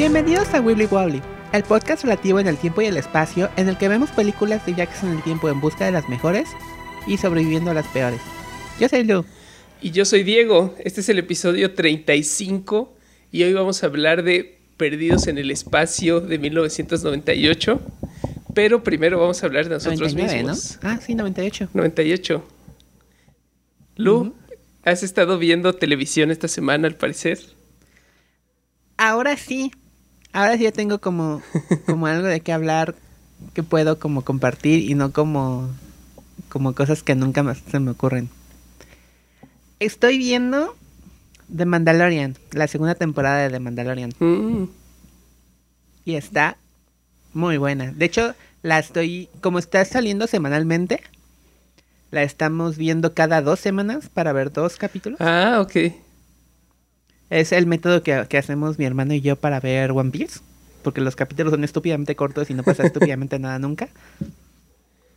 Bienvenidos a Wibbly Wobbly, el podcast relativo en el tiempo y el espacio en el que vemos películas de viajes en el tiempo en busca de las mejores y sobreviviendo a las peores. Yo soy Lu. Y yo soy Diego. Este es el episodio 35 y hoy vamos a hablar de Perdidos en el Espacio de 1998. Pero primero vamos a hablar de nosotros 99, mismos. ¿no? Ah, sí, 98. 98. Lu, ¿has estado viendo televisión esta semana al parecer? Ahora sí. Ahora sí ya tengo como, como algo de qué hablar que puedo como compartir y no como, como cosas que nunca más se me ocurren. Estoy viendo The Mandalorian, la segunda temporada de The Mandalorian. Mm, Y está muy buena. De hecho, la estoy, como está saliendo semanalmente, la estamos viendo cada dos semanas para ver dos capítulos. Ah, ok. Es el método que, que hacemos mi hermano y yo para ver One Piece. Porque los capítulos son estúpidamente cortos y no pasa estúpidamente nada nunca.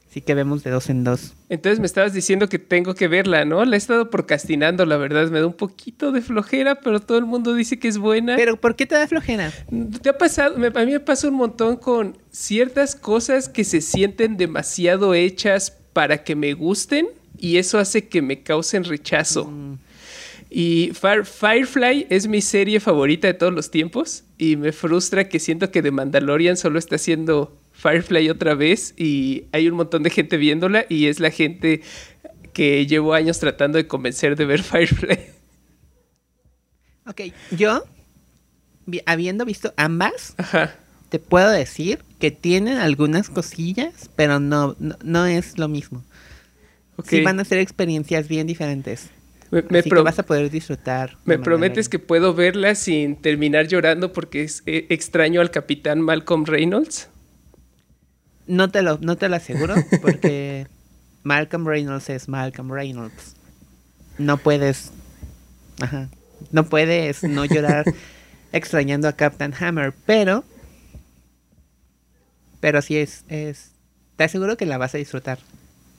Así que vemos de dos en dos. Entonces me estabas diciendo que tengo que verla, ¿no? La he estado procrastinando, la verdad. Me da un poquito de flojera, pero todo el mundo dice que es buena. Pero ¿por qué te da flojera? ¿Te ha pasado? Me- a mí me pasa un montón con ciertas cosas que se sienten demasiado hechas para que me gusten y eso hace que me causen rechazo. Y Fire- Firefly es mi serie favorita de todos los tiempos y me frustra que siento que The Mandalorian solo está haciendo Firefly otra vez y hay un montón de gente viéndola y es la gente que llevo años tratando de convencer de ver Firefly. Ok, yo, habiendo visto ambas, Ajá. te puedo decir que tienen algunas cosillas, pero no, no, no es lo mismo. Sí van a ser experiencias bien diferentes. Me, me así pro- que vas a poder disfrutar. Me prometes que puedo verla sin terminar llorando porque es, eh, extraño al capitán Malcolm Reynolds. No te lo, no te lo aseguro, porque Malcolm Reynolds es Malcolm Reynolds. No puedes. Ajá. No puedes no llorar extrañando a Captain Hammer, pero. Pero sí es, es. Te aseguro que la vas a disfrutar.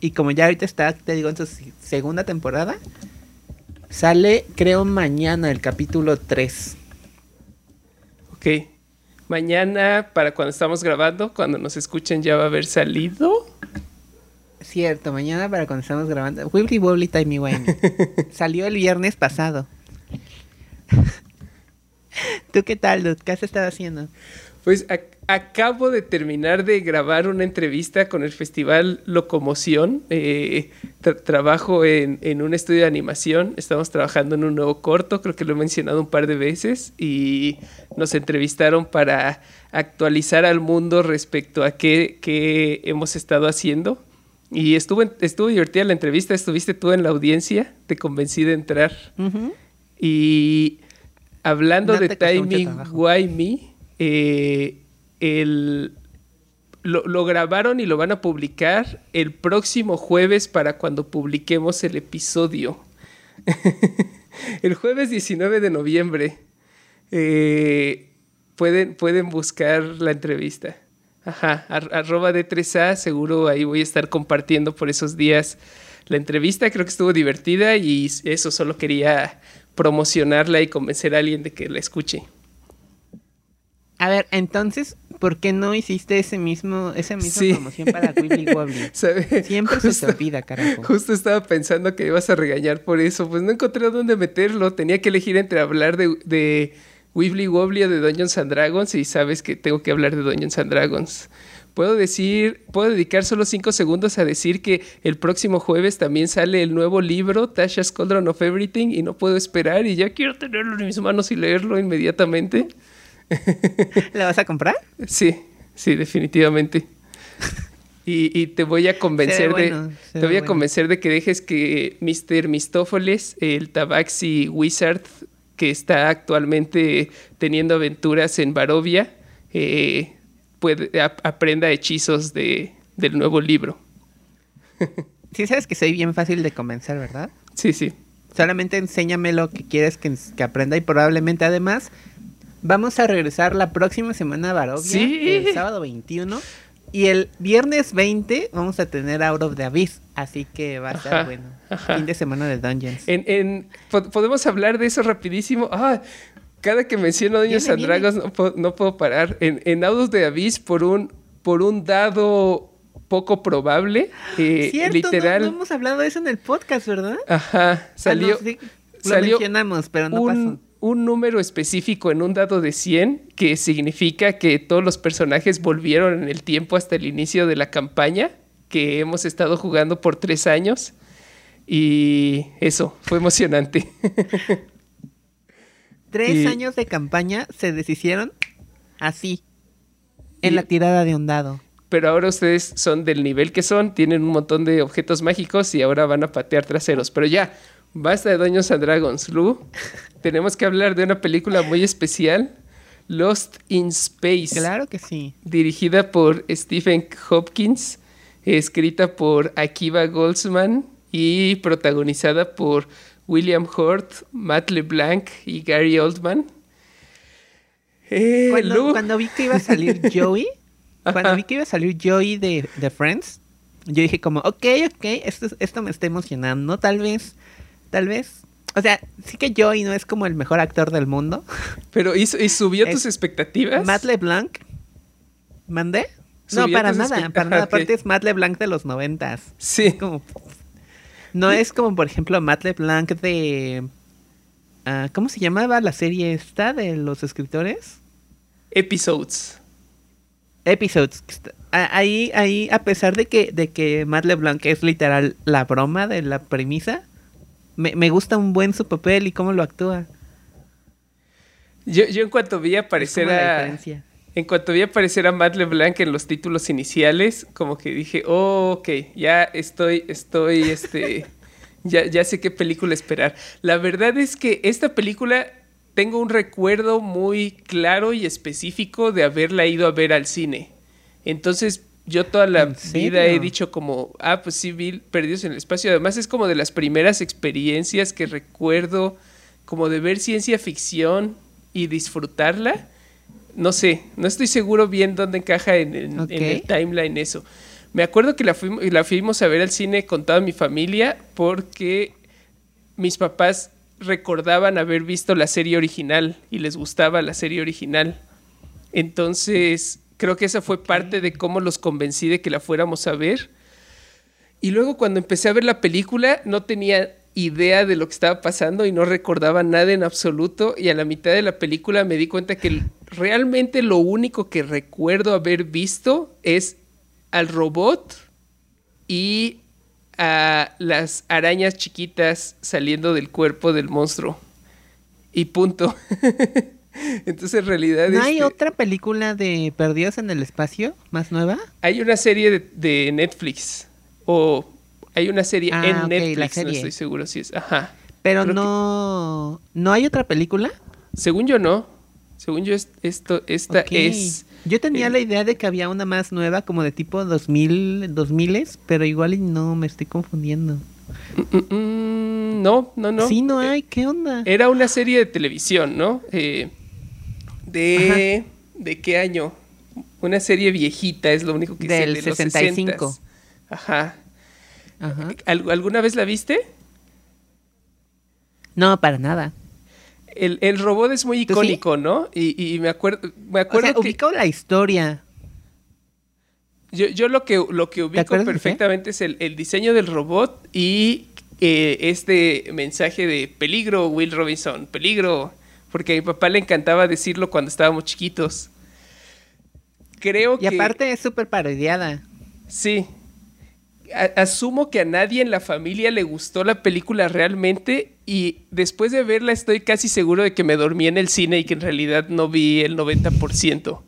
Y como ya ahorita está, te digo, en su segunda temporada, sale, creo, mañana el capítulo 3. Ok. Mañana, para cuando estamos grabando, cuando nos escuchen, ya va a haber salido. Cierto, mañana para cuando estamos grabando. Wibbly Wobbly Timey Wimey. Salió el viernes pasado. ¿Tú qué tal, Dude? ¿Qué has estado haciendo? Pues acabo de terminar de grabar una entrevista con el Festival Locomoción. Eh, tra- trabajo en, en un estudio de animación. Estamos trabajando en un nuevo corto, creo que lo he mencionado un par de veces. Y nos entrevistaron para actualizar al mundo respecto a qué, qué hemos estado haciendo. Y estuvo, estuvo divertida la entrevista. Estuviste tú en la audiencia. Te convencí de entrar. Y hablando No de Timey trabajo. Wimey, eh, el, lo, lo grabaron y lo van a publicar el próximo jueves para cuando publiquemos el episodio. el jueves 19 de noviembre. Eh, pueden, pueden buscar la entrevista. Ajá, ar- arroba D3A, seguro ahí voy a estar compartiendo por esos días la entrevista. Creo que estuvo divertida y eso solo quería promocionarla y convencer a alguien de que la escuche. A ver, entonces, ¿por qué no hiciste ese mismo, esa misma Sí. promoción para Wibbly Wobbly? ¿Sabe? Siempre se te olvida, carajo. Justo estaba pensando que ibas a regañar por eso. Pues no encontré dónde meterlo. Tenía que elegir entre hablar de, de Wibbly Wobbly o de Dungeons and Dragons. Y sabes que tengo que hablar de Dungeons and Dragons. Puedo decir, puedo dedicar solo cinco segundos a decir que el próximo jueves también sale el nuevo libro, Tasha's Cauldron of Everything, y no puedo esperar y ya quiero tenerlo en mis manos y leerlo inmediatamente. ¿La vas a comprar? Sí, sí, definitivamente. Y, y te voy a convencer de. te voy a bueno. convencer de que dejes que Mr. Mistófoles, el Tabaxi Wizard, que está actualmente teniendo aventuras en Barovia, eh, puede, aprenda hechizos de, del nuevo libro. Sí sabes que soy bien fácil de convencer, ¿verdad? Sí, sí. Solamente enséñame lo que quieres que, que aprenda y probablemente además vamos a regresar la próxima semana a Barovia, Sí. el sábado 21 y el viernes 20 vamos a tener Out of the Abyss, así que va a Ajá, ser bueno. ajá. Fin de semana de Dungeons. En, en- po- podemos hablar de eso rapidísimo. Ah, cada que menciono Dungeons and Dragons no puedo, no puedo parar. En, en Autos de Abyss, por un, por un dado poco probable, eh, Cierto, literal. No, no hemos hablado de eso en el podcast, ¿verdad? Ajá, salió. Ah, no, sí, lo salió mencionamos, pero no un, pasó. Un número específico en un dado de 100 que significa que todos los personajes volvieron en el tiempo hasta el inicio de la campaña que hemos estado jugando por tres años. Y eso, fue emocionante. Tres y- años de campaña se deshicieron así, en Y- la tirada de un dado. Pero ahora ustedes son del nivel que son, tienen un montón de objetos mágicos y ahora van a patear traseros. Pero ya, basta de Dungeons and Dragons, Lu. Tenemos que hablar de una película muy especial, Lost in Space. Claro que sí. dirigida por Stephen Hopkins, escrita por Akiva Goldsman y protagonizada por William Hurt, Matt LeBlanc y Gary Oldman. Eh, Cuando, cuando vi que iba a salir Joey, cuando vi que iba a salir Joey de, de Friends, yo dije como, ok, ok, esto, esto me está emocionando, tal vez, tal vez. O sea, sí que Joey no es como el mejor actor del mundo. Pero ¿y, y subió tus expectativas? Matt LeBlanc, ¿mandé? No, para nada, para nada. Aparte es Matt LeBlanc de los noventas. Sí. como no es como por ejemplo Matt LeBlanc de ah, ¿cómo se llamaba la serie esta de los escritores? Episodes. Episodes. Ahí, ahí, a pesar de que, de que Matt LeBlanc es literal la broma de la premisa, me, me gusta un buen su papel y cómo lo actúa. Yo, yo en cuanto vi aparecer a... En cuanto vi aparecer a Matt LeBlanc en los títulos iniciales, como que dije, oh, ok, ya estoy, estoy, este, ya, ya sé qué película esperar. La verdad es que esta película tengo un recuerdo muy claro y específico de haberla ido a ver al cine. Entonces, yo toda la ¿En vida he dicho como, ah, pues sí, vi Perdidos en el Espacio. Además, es como de las primeras experiencias que recuerdo, como de ver ciencia ficción y disfrutarla. No sé, no estoy seguro bien dónde encaja en, en el timeline eso. Me acuerdo que la, fuimos, la fuimos a ver al cine con toda mi familia porque mis papás recordaban haber visto la serie original y les gustaba la serie original. Entonces, creo que esa fue parte de cómo los convencí de que la fuéramos a ver. Y luego cuando empecé a ver la película no tenía idea de lo que estaba pasando y no recordaba nada en absoluto y a la mitad de la película me di cuenta que realmente lo único que recuerdo haber visto es al robot y a las arañas chiquitas saliendo del cuerpo del monstruo. Y punto. Entonces en realidad ¿No hay este, otra película de Perdidos en el Espacio más nueva? hay una serie de, de Netflix o hay una serie Ah, en Netflix, no estoy seguro si es. Ajá. Pero Creo que- no... ¿No hay otra película? Según yo no. Según yo es- esto esta es Yo tenía eh, la idea de que había una más nueva, como de tipo 2000, 2000 pero igual y no, me estoy confundiendo. Mm, no, no, no. sí, no Eh, hay, ¿qué onda? Era una serie de televisión, ¿no? Eh, de ¿de qué año? Una serie viejita, es lo único que sé, Del de los 65. 60s. Ajá. Ajá. ¿Al- ¿Alguna vez la viste? No, para nada. El, el robot es muy icónico, ¿no? Y, y me acuerdo, me O acuerdo sea, que ubico la historia. yo, yo lo que lo que ubico perfectamente es el, el diseño del robot y eh, este mensaje de peligro, Will Robinson, peligro, porque a mi papá le encantaba decirlo cuando estábamos chiquitos. Creo Y que aparte es súper parodiada. Sí. Asumo que a nadie en la familia le gustó la película realmente y después de verla estoy casi seguro de que me dormí en el cine y que en realidad no vi el 90%.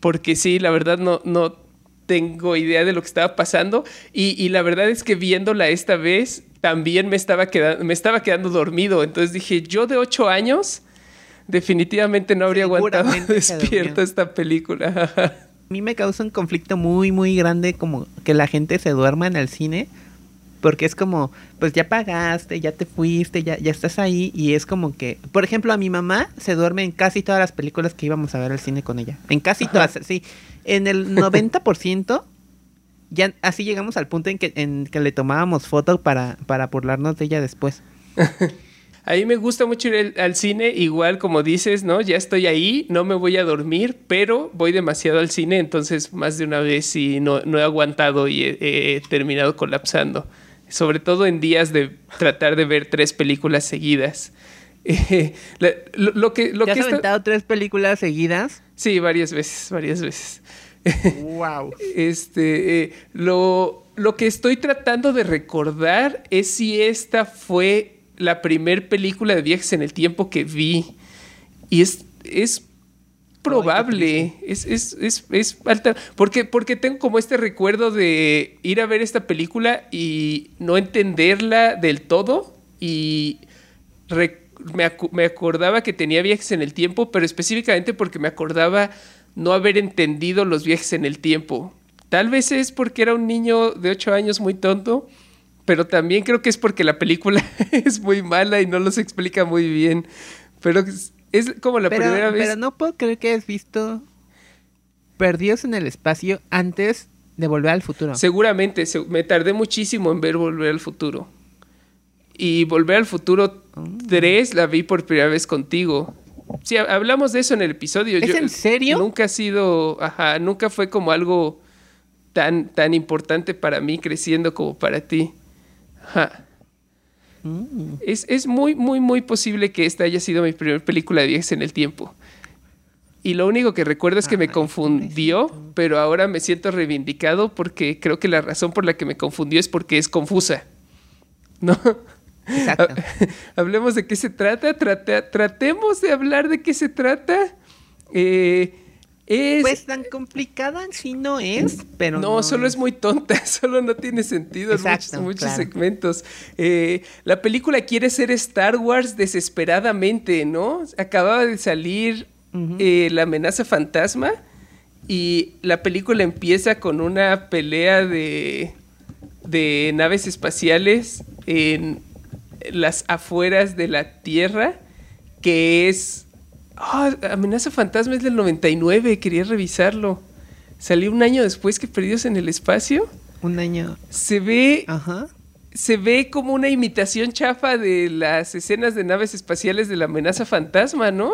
Porque sí, la verdad no, no tengo idea de lo que estaba pasando y, y la verdad es que viéndola esta vez también me estaba, quedando, me estaba quedando dormido. Entonces dije, yo de 8 años definitivamente no habría aguantado despierto esta película. A mí me causa un conflicto muy, muy grande como que la gente se duerma en el cine. Porque es como, pues ya pagaste, ya te fuiste, ya, ya estás ahí. Y es como que, por ejemplo, a mi mamá se duerme en casi todas las películas que íbamos a ver al cine con ella. En casi todas, sí. En el 90%, ya así llegamos al punto en que, en que le tomábamos foto para, para burlarnos de ella después. A mí me gusta mucho ir al cine, igual como dices, ¿no? Ya estoy ahí, no me voy a dormir, pero voy demasiado al cine, entonces más de una vez sí no, no he aguantado y he, terminado colapsando. Sobre todo en días de tratar de ver tres películas seguidas. lo, que, lo ¿Te has aventado tres películas seguidas? Sí, varias veces, varias veces. Wow. este, eh, lo, lo que estoy tratando de recordar es si esta fue la primer película de viajes en el tiempo que vi. Y es, es probable, es, es, es, es falta, porque, porque tengo como este recuerdo de ir a ver esta película y no entenderla del todo y me, me, acordaba que tenía viajes en el tiempo, pero específicamente porque me acordaba no haber entendido los viajes en el tiempo. Tal vez es porque era un niño de 8 años muy tonto, pero también creo que es porque la película es muy mala y no los explica muy bien. Pero es, como la primera vez. Pero no puedo creer que hayas visto Perdidos en el Espacio antes de Volver al Futuro. Seguramente, me tardé muchísimo en ver Volver al Futuro. Y Volver al Futuro 3 la vi por primera vez contigo. Sí, hablamos de eso en el episodio. ¿Es en serio? Nunca ha sido, ajá, nunca fue como algo tan, tan importante para mí creciendo como para ti. Mm. Es, muy, muy, muy posible que esta haya sido mi primera película de viajes en el tiempo. Y lo único que recuerdo es que me confundió, pero ahora me siento reivindicado porque creo que la razón por la que me confundió es porque es confusa. ¿No? Exacto. Hablemos de qué se trata, tratemos de hablar de qué se trata. Eh, pues tan complicada si no es, pero. No, solo es. muy tonta, solo no tiene sentido en muchos, segmentos. Eh, la película quiere ser Star Wars desesperadamente, ¿no? Acababa de salir eh, La amenaza fantasma y la película empieza con una pelea de, de naves espaciales en las afueras de la Tierra, que es Ah, Amenaza Fantasma es del 99, quería revisarlo. Salió un año después que Perdidos en el Espacio. Un año. Se ve. Ajá. Se ve como una imitación chafa de las escenas de naves espaciales de la amenaza fantasma, ¿no?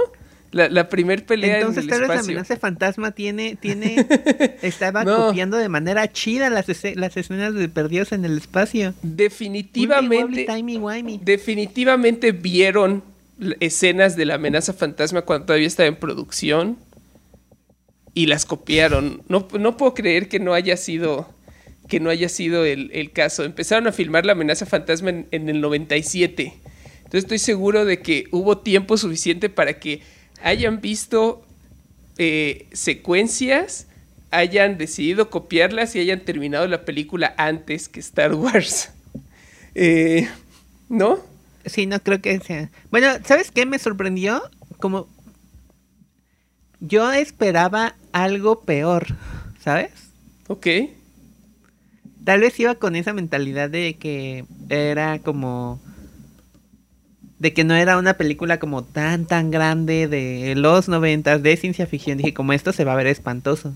La, la primer pelea Entonces, en el tal vez la amenaza fantasma tiene, tiene, estaba copiando de manera chida las, las escenas de perdidos en el espacio. Definitivamente. definitivamente vieron escenas de la amenaza fantasma cuando todavía estaba en producción y las copiaron. No, no puedo creer que no haya sido que no haya sido el, caso. Empezaron a filmar la amenaza fantasma en, el 97. Entonces estoy seguro de que hubo tiempo suficiente para que hayan visto eh, secuencias, hayan decidido copiarlas y hayan terminado la película antes que Star Wars. Eh, ¿No? Sí, no creo que sea. Bueno, ¿sabes qué me sorprendió? Como yo esperaba algo peor, ¿sabes? Ok. Tal vez iba con esa mentalidad de que era como de que no era una película como tan tan grande de los noventas de ciencia ficción. Dije, como esto se va a ver espantoso.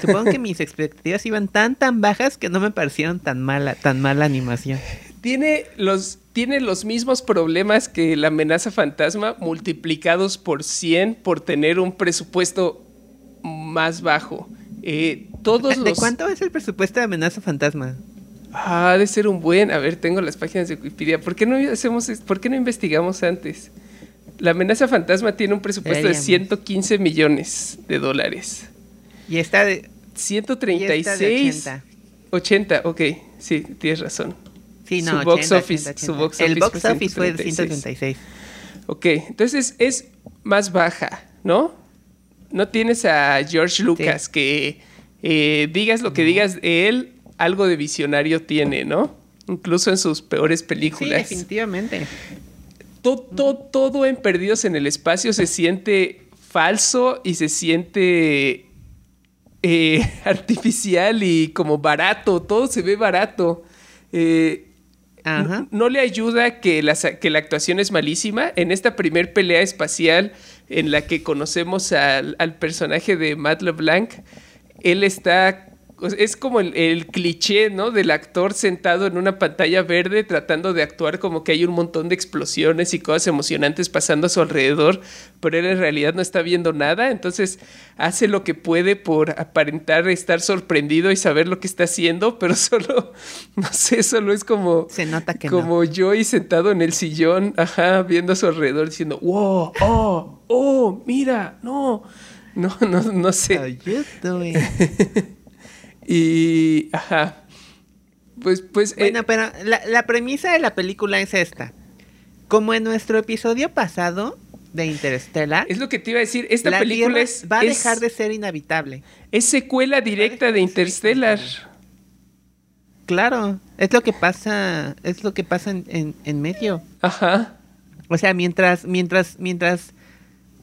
Supongo que mis expectativas iban tan tan bajas que no me parecieron tan mala, tan mala animación. Tiene los tiene los mismos problemas que la amenaza fantasma multiplicados por 100 por tener un presupuesto más bajo. Eh, todos ¿De cuánto es el presupuesto de amenaza fantasma? Ah, de ser un buen. A ver, tengo las páginas de Wikipedia. ¿Por qué no hacemos, por qué no investigamos antes? La amenaza fantasma tiene un presupuesto de 115 millones de dólares. Y está de 136 80. 80, ok, sí, tienes razón. Sí, no, su, box office, su box El box office fue de 136. Ok, entonces es más baja, ¿no? No tienes a George Lucas que eh, digas lo que digas de él, algo de visionario tiene, ¿no? Incluso en sus peores películas. Sí, definitivamente. Todo, todo en Perdidos en el Espacio se siente falso y se siente eh, artificial y como barato. Todo se ve barato. Eh, no, le ayuda que la, que la actuación es malísima. En esta primer pelea espacial en la que conocemos al, personaje de Matt LeBlanc, él está es como el, cliché, ¿no? Del actor sentado en una pantalla verde tratando de actuar como que hay un montón de explosiones y cosas emocionantes pasando a su alrededor, pero él en realidad no está viendo nada, entonces hace lo que puede por aparentar estar sorprendido y saber lo que está haciendo, pero solo, no sé, solo es como... Se nota que Como yo y sentado en el sillón, ajá, viendo a su alrededor diciendo, wow, oh, oh, mira, no. No, no, no sé. Y, ajá. Pues, pues. Eh, bueno, pero la, premisa de la película es esta. Como en nuestro episodio pasado de Interstellar. Es lo que te iba a decir. Esta película es. Va a dejar de ser inhabitable. Es secuela directa de Interstellar. Claro, es lo que pasa, es lo que pasa en, en, medio. Ajá. O sea, mientras, mientras, mientras,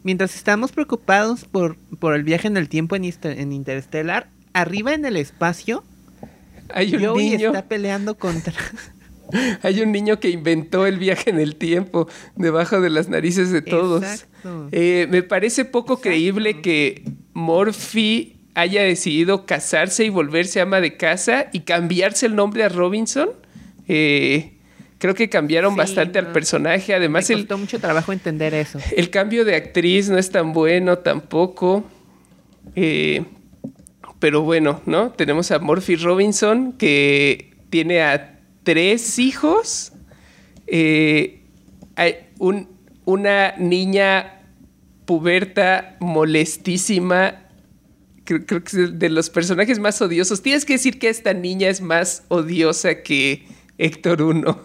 mientras estamos preocupados por, por el viaje en el tiempo en, en Interstellar, arriba en el espacio, hay un niño. está peleando contra. Hay un niño que inventó el viaje en el tiempo debajo de las narices de todos. Eh, me parece poco creíble que Morphy haya decidido casarse y volverse ama de casa y cambiarse el nombre a Robinson. Eh, creo que cambiaron bastante al personaje. Además, me costó mucho trabajo entender eso. El cambio de actriz no es tan bueno tampoco. Eh, pero bueno, ¿no? Tenemos a Murphy Robinson que tiene a tres hijos, eh, hay una niña puberta molestísima, creo, que es de los personajes más odiosos. Tienes que decir que esta niña es más odiosa que Héctor 1.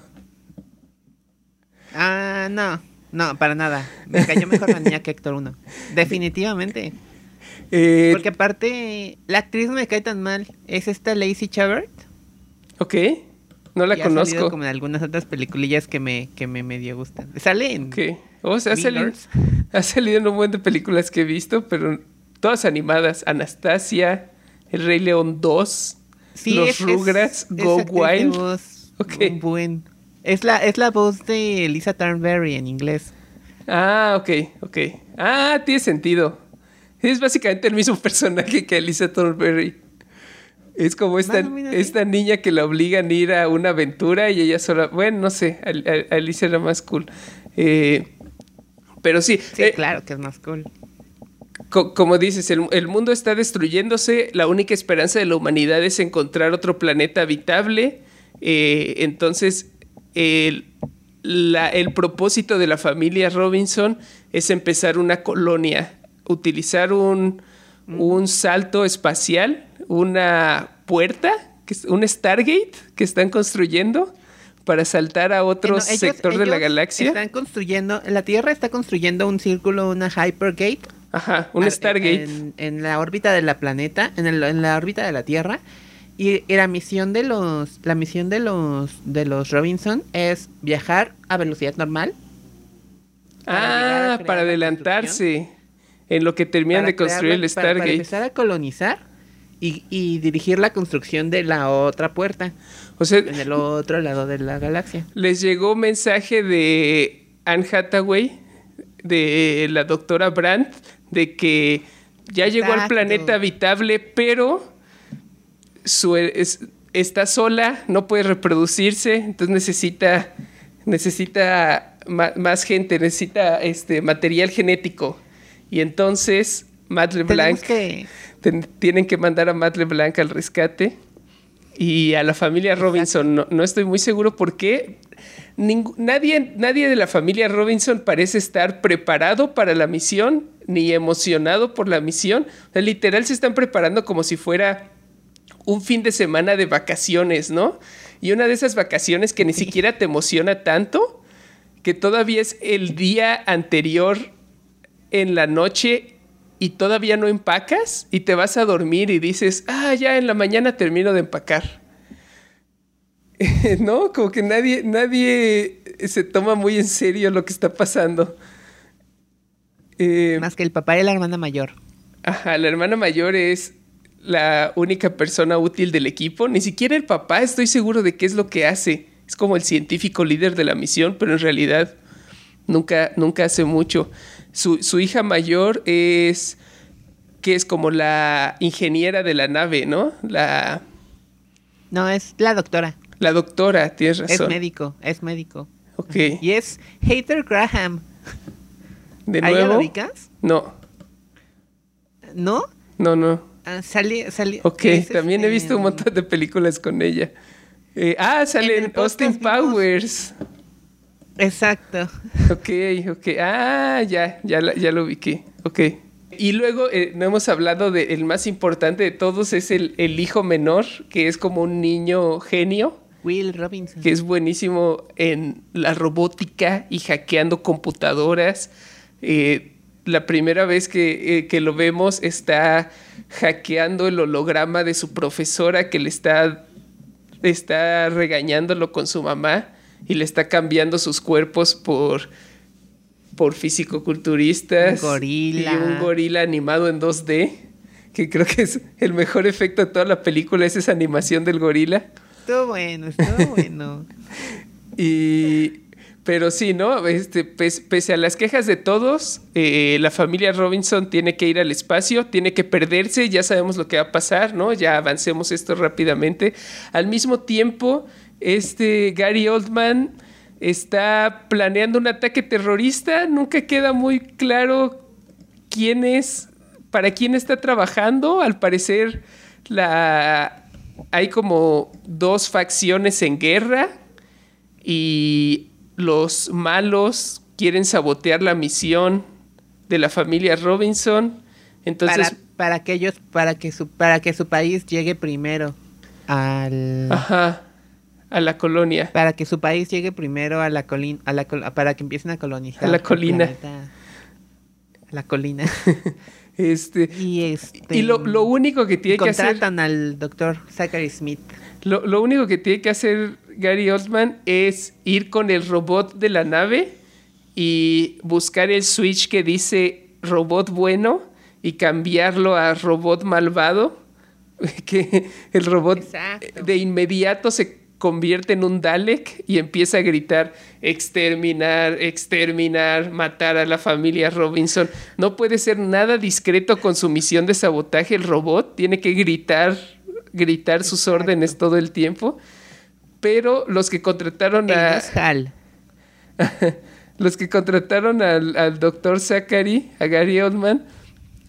Ah, no, no, para nada. Me cayó mejor la niña que Héctor 1. Definitivamente. Eh, Porque aparte, la actriz no me cae tan mal. Es esta Lacey Chabert. Ok. No la conozco. Ha como en algunas otras peliculillas que me, que me medio gustan. Sale en. O sea, ha salido, ha salido en un buen de películas que he visto, pero todas animadas. Anastasia, El Rey León 2, Los Rugrats, Go Wild. okay. buen. Es la, es la voz de Lisa Turnberry en inglés. Ah, ok, ok. Ah, tiene sentido. Es básicamente el mismo personaje que Alicia Thornberry. Es como esta, esta niña que la obligan a ir a una aventura y ella sola. Bueno, no sé, Alicia era más cool. Eh, pero sí. Sí, eh, claro que es más cool. como dices, el, mundo está destruyéndose. La única esperanza de la humanidad es encontrar otro planeta habitable. Eh, entonces, el, el propósito de la familia Robinson es empezar una colonia utilizar un, salto espacial, una puerta, un Stargate que están construyendo para saltar a otro sector de la galaxia. Están construyendo, la Tierra está construyendo un círculo, una Hypergate. Ajá, un Stargate. En, la órbita de la planeta, en, la órbita de la Tierra. Y, la misión de los, la misión de los, de los Robinson es viajar a velocidad normal. ah, para adelantarse en lo que terminan de construir el Stargate. Para, empezar a colonizar y, dirigir la construcción de la otra puerta. O sea, en el otro lado de la galaxia. Les llegó mensaje de Anne Hathaway, de la doctora Brandt, de que ya llegó al planeta habitable, pero su, está sola, no puede reproducirse, entonces necesita, necesita más, gente, necesita este material genético. Y entonces Matt LeBlanc tienen que mandar a Matt LeBlanc al rescate y a la familia Robinson. No, estoy muy seguro por qué. nadie, nadie de la familia Robinson parece estar preparado para la misión ni emocionado por la misión. literal se están preparando como si fuera un fin de semana de vacaciones, ¿no? Y una de esas vacaciones que ni siquiera te emociona tanto, que todavía es el día anterior en la noche y todavía no empacas y te vas a dormir y dices, ah, ya en la mañana termino de empacar. ¿No? Como que nadie, nadie se toma muy en serio lo que está pasando. Eh, Más que el papá y la hermana mayor. Ajá, la hermana mayor es la única persona útil del equipo. Ni siquiera el papá estoy seguro de qué es lo que hace. Es como el científico líder de la misión, pero en realidad nunca, nunca hace mucho. Su, hija mayor es que es como la ingeniera de la nave, ¿no? La... No, es la doctora. La doctora, tienes razón. Es médico, es médico. Ok. Y es Hater Graham. ¿De ¿Ahí ya nuevo? lo ubicas? No, ¿No? no, no. Ah, sali, sali- Ok, es, también he este, visto un montón de películas con ella. Eh, ah, sale En Austin vimos- Powers. Exacto. Ok, ok. Ah, ya, ya, ya lo ubiqué. Ok. Y luego eh, no hemos hablado del más importante de todos, es el, el hijo menor, que es como un niño genio, Will Robinson. que es buenísimo en la robótica y hackeando computadoras. Eh, la primera vez que, eh, que lo vemos está hackeando el holograma de su profesora que le está, está regañándolo con su mamá y le está cambiando sus cuerpos por, por fisicoculturistas. Un gorila. Y un gorila animado en 2D, que creo que es el mejor efecto de toda la película, es esa animación del gorila. Estuvo bueno, estuvo bueno. Y. Pero sí, ¿no? Este, pes- pese a las quejas de todos, eh, la familia Robinson tiene que ir al espacio, tiene que perderse, ya sabemos lo que va a pasar, ¿no? Ya avancemos esto rápidamente. Al mismo tiempo, este Gary Oldman está planeando un ataque terrorista, nunca queda muy claro quién es, para quién está trabajando. Al parecer, la hay como dos facciones en guerra y los malos quieren sabotear la misión de la familia Robinson. Entonces, para, para que ellos, para que su, para que su país llegue primero al ajá, a la colonia. para que su país llegue primero a la colina, a la col- para que empiecen a colonizar A la colina. planeta. A la colina. Este, y este y lo, lo único que tiene que hacer contratan al doctor Zachary Smith. Lo, lo único que tiene que hacer Gary Oldman es ir con el robot de la nave y buscar el switch que dice robot bueno y cambiarlo a robot malvado. Que el robot Exacto. de inmediato se convierte en un Dalek y empieza a gritar exterminar, exterminar, matar a la familia Robinson. No puede ser nada discreto con su misión de sabotaje el robot, tiene que gritar, gritar sus Exacto. órdenes todo el tiempo. Pero los que contrataron El a Hall. los que contrataron al, al doctor Zachary, a Gary Oldman,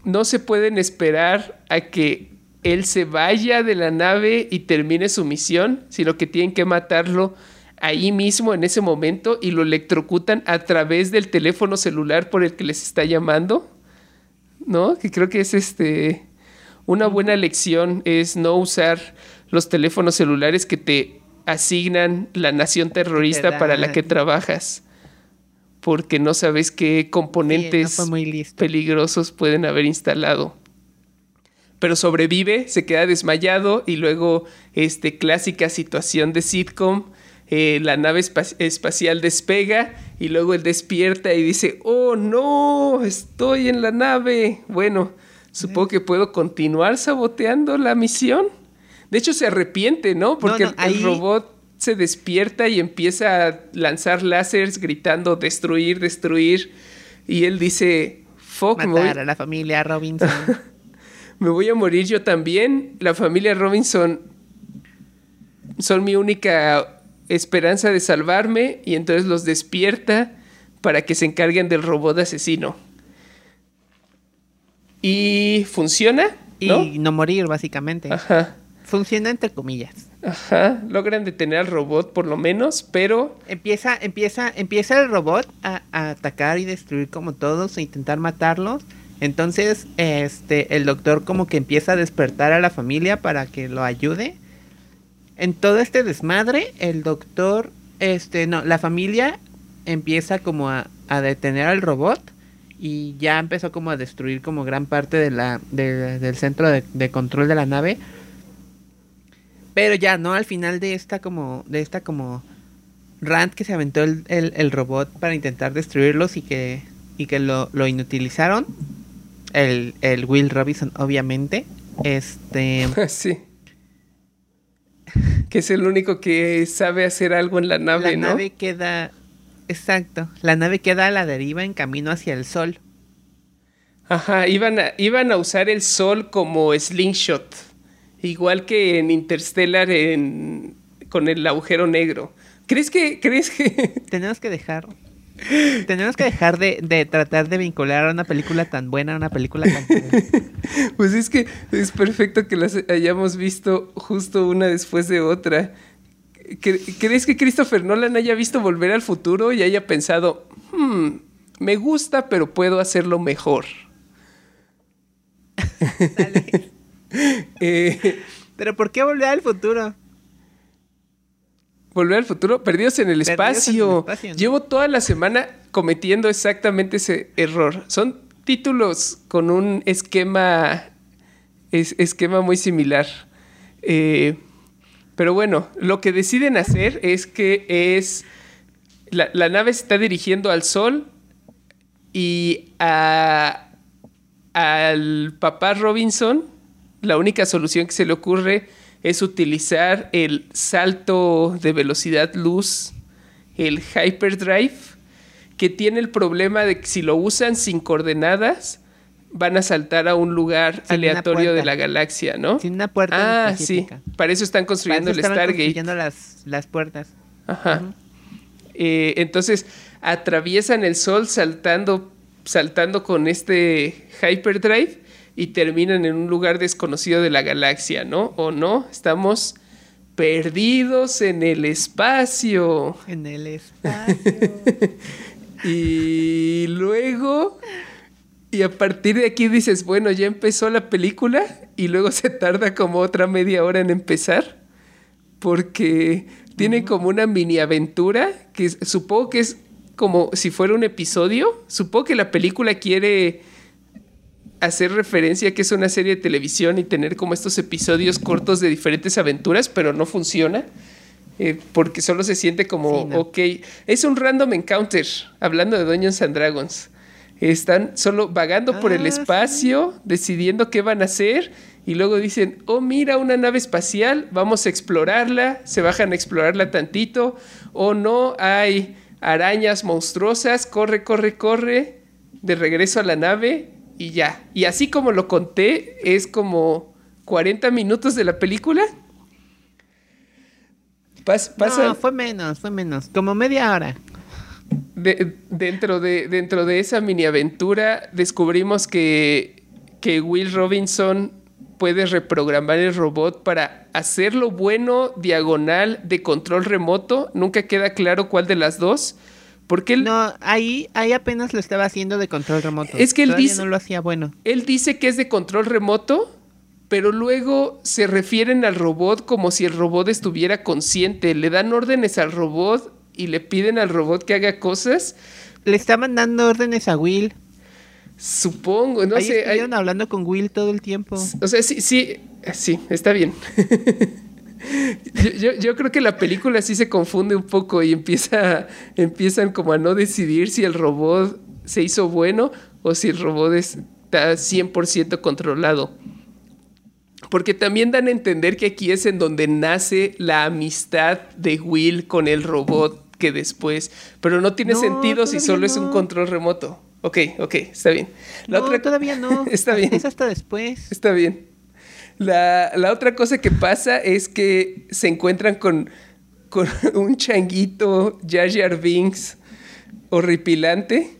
no se pueden esperar a que él se vaya de la nave y termine su misión, sino que tienen que matarlo ahí mismo en ese momento y lo electrocutan a través del teléfono celular por el que les está llamando. ¿No? Que creo que es este una buena lección es no usar los teléfonos celulares que te asignan la nación terrorista para la que trabajas. Porque no sabes qué componentes Sí, no fue muy listo. peligrosos pueden haber instalado. Pero sobrevive, se queda desmayado y luego, este, clásica situación de sitcom, eh, la nave espa- espacial despega y luego él despierta y dice, oh no, estoy en la nave. Bueno, supongo que puedo continuar saboteando la misión. De hecho, se arrepiente, ¿no? Porque no, el- robot se despierta y empieza a lanzar láseres gritando destruir, destruir. Y él dice, fuck, Matar a la familia Robinson. me voy a morir yo también. La familia Robinson son mi única esperanza de salvarme y entonces los despierta para que se encarguen del robot asesino. Y funciona, ¿no? y no morir, básicamente. Ajá, Funciona entre comillas. ajá. Logran detener al robot por lo menos, pero Empieza, empieza, empieza el robot a, a atacar y destruir como todos e intentar matarlos. Entonces, este, el doctor como que empieza a despertar a la familia para que lo ayude. En todo este desmadre, el doctor, este, no, la familia empieza como a, detener al robot y ya empezó como a destruir como gran parte de la, de- del centro de, de control de la nave. Pero ya, ¿no? Al final de esta como, de esta como rant que se aventó el, el- el robot para intentar destruirlos y que, y que lo, lo inutilizaron. El, el Will Robinson, obviamente. Este. sí. Que es el único que sabe hacer algo en la nave, la ¿no? nave queda. Exacto. La nave queda a la deriva en camino hacia el sol. Ajá, iban a, iban a usar el sol como slingshot. Igual que en Interstellar en, con el agujero negro. ¿Crees que, crees que... Tenemos que dejar... Tenemos que dejar de, de tratar de vincular a una película tan buena a una película tan. Pues es que es perfecto que las hayamos visto justo una después de otra. ¿Cre- ¿Crees que Christopher Nolan haya visto Volver al Futuro y haya pensado, "Hmm, me gusta, pero puedo hacerlo mejor? Dale. Eh, Pero ¿por qué volver al futuro? Volver al futuro, perdidos en el Perdidos en el espacio. espacio, ¿no? Llevo toda la semana cometiendo exactamente ese error. Son títulos con un esquema, es- esquema muy similar. Eh, pero bueno, lo que deciden hacer es que es la, la nave se está dirigiendo al sol y a- al papá Robinson la única solución que se le ocurre es utilizar el salto de velocidad luz, el hyperdrive, que tiene el problema de que si lo usan sin coordenadas, van a saltar a un lugar Sin aleatorio de la galaxia, ¿no? Sin una puerta Ah, sí. Para eso están construyendo eso el Stargate. construyendo las, las puertas. Ajá. Eh, entonces atraviesan el sol saltando, saltando con este hyperdrive y terminan en un lugar desconocido de la galaxia, ¿no? ¿O no? Estamos perdidos en el espacio. En el espacio. Y luego, y a partir de aquí dices, bueno, ya empezó la película y luego se tarda como otra media hora en empezar, porque tiene como una mini aventura que es- supongo que es como si fuera un episodio. Supongo que la película quiere hacer referencia a que es una serie de televisión y tener como estos episodios cortos de diferentes aventuras, pero no funciona. eh, porque solo se siente como, Sí, no. ok, es un random encounter, hablando de Dungeons and Dragons. Están solo vagando por el Ah, espacio, decidiendo qué van a hacer, y luego dicen, oh, mira una nave espacial, vamos a explorarla, se bajan a explorarla tantito, o no, hay arañas monstruosas, corre, corre, corre, de regreso a la nave, y ya. Y así como lo conté, es como 40 minutos de la película. Pas- pasa No, fue menos, fue menos. Como media hora. de- dentro, de, dentro de esa mini aventura descubrimos que, que Will Robinson puede reprogramar el robot para hacerlo bueno, diagonal, de control remoto. Nunca queda claro cuál de las dos. Porque él, No, ahí, ahí apenas lo estaba haciendo de control remoto. Es que él Todavía dice- no lo hacía bueno. él dice que es de control remoto, pero luego se refieren al robot como si el robot estuviera consciente. Le dan órdenes al robot y le piden al robot que haga cosas. Le estaban dando órdenes a Will. Supongo, no ahí sé. hay- estuvieron hablando con Will todo el tiempo. O sea, sí, sí, sí, está bien. yo, yo- creo que la película sí se confunde un poco y empieza, empiezan como a no decidir si el robot se hizo bueno o si el robot está 100% controlado. Porque también dan a entender que aquí es en donde nace la amistad de Will con el robot que después, pero no tiene No, sentido si solo es un no. control remoto. Ok, ok, está bien. La no, otra todavía no. está bien. Es hasta después. Está bien. La, la otra cosa que pasa es que se encuentran con, con un changuito Jar Jar Binks horripilante.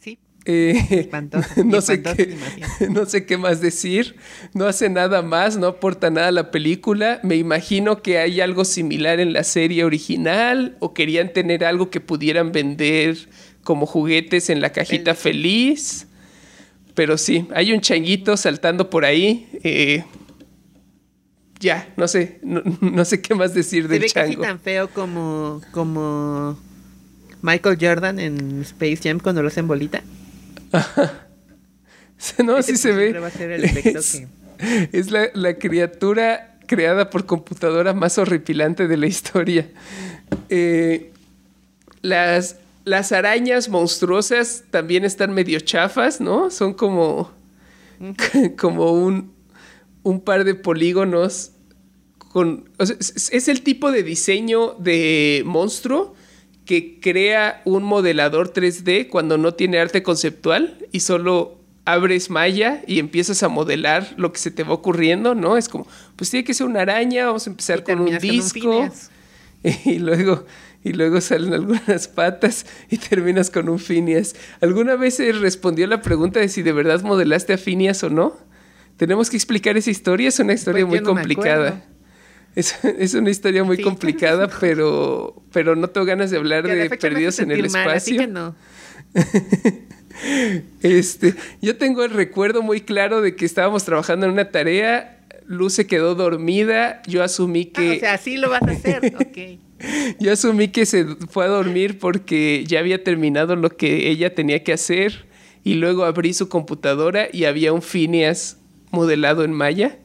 Sí. Eh, no, sé qué, no sé qué más decir. No hace nada más, no aporta nada a la película. Me imagino que hay algo similar en la serie original o querían tener algo que pudieran vender como juguetes en la cajita feliz. Pero sí, hay un changuito saltando por ahí. eh, ya, no sé, no, no sé qué más decir Se del ve casi chango. tan feo como, como Michael Jordan en Space Jam cuando lo hacen bolita. No, sí se ve. va a ser el es que- es la, la criatura creada por computadora más horripilante de la historia. Eh, las, las arañas monstruosas también están medio chafas, ¿no? Son como, como un, un par de polígonos con... o sea, es, el tipo de diseño de monstruo que crea un modelador 3D cuando no tiene arte conceptual y solo abres Maya y empiezas a modelar lo que se te va ocurriendo, ¿no? Es como, pues tiene que ser una araña, vamos a empezar con un disco y luego y luego salen algunas patas y terminas con un Phineas. ¿Alguna vez se respondió la pregunta de si de verdad modelaste a Phineas o no? Tenemos que explicar esa historia, es una historia pues muy complicada. Es, una historia muy complicada, pero, pero no tengo ganas de hablar de perdidos en el espacio. no. este, yo tengo el recuerdo muy claro de que estábamos trabajando en una tarea, Luz se quedó dormida, yo asumí que... Ah, o sea, así lo vas a hacer, ok. Yo asumí que se fue a dormir porque ya había terminado lo que ella tenía que hacer y luego abrí su computadora y había un Phineas modelado en Maya.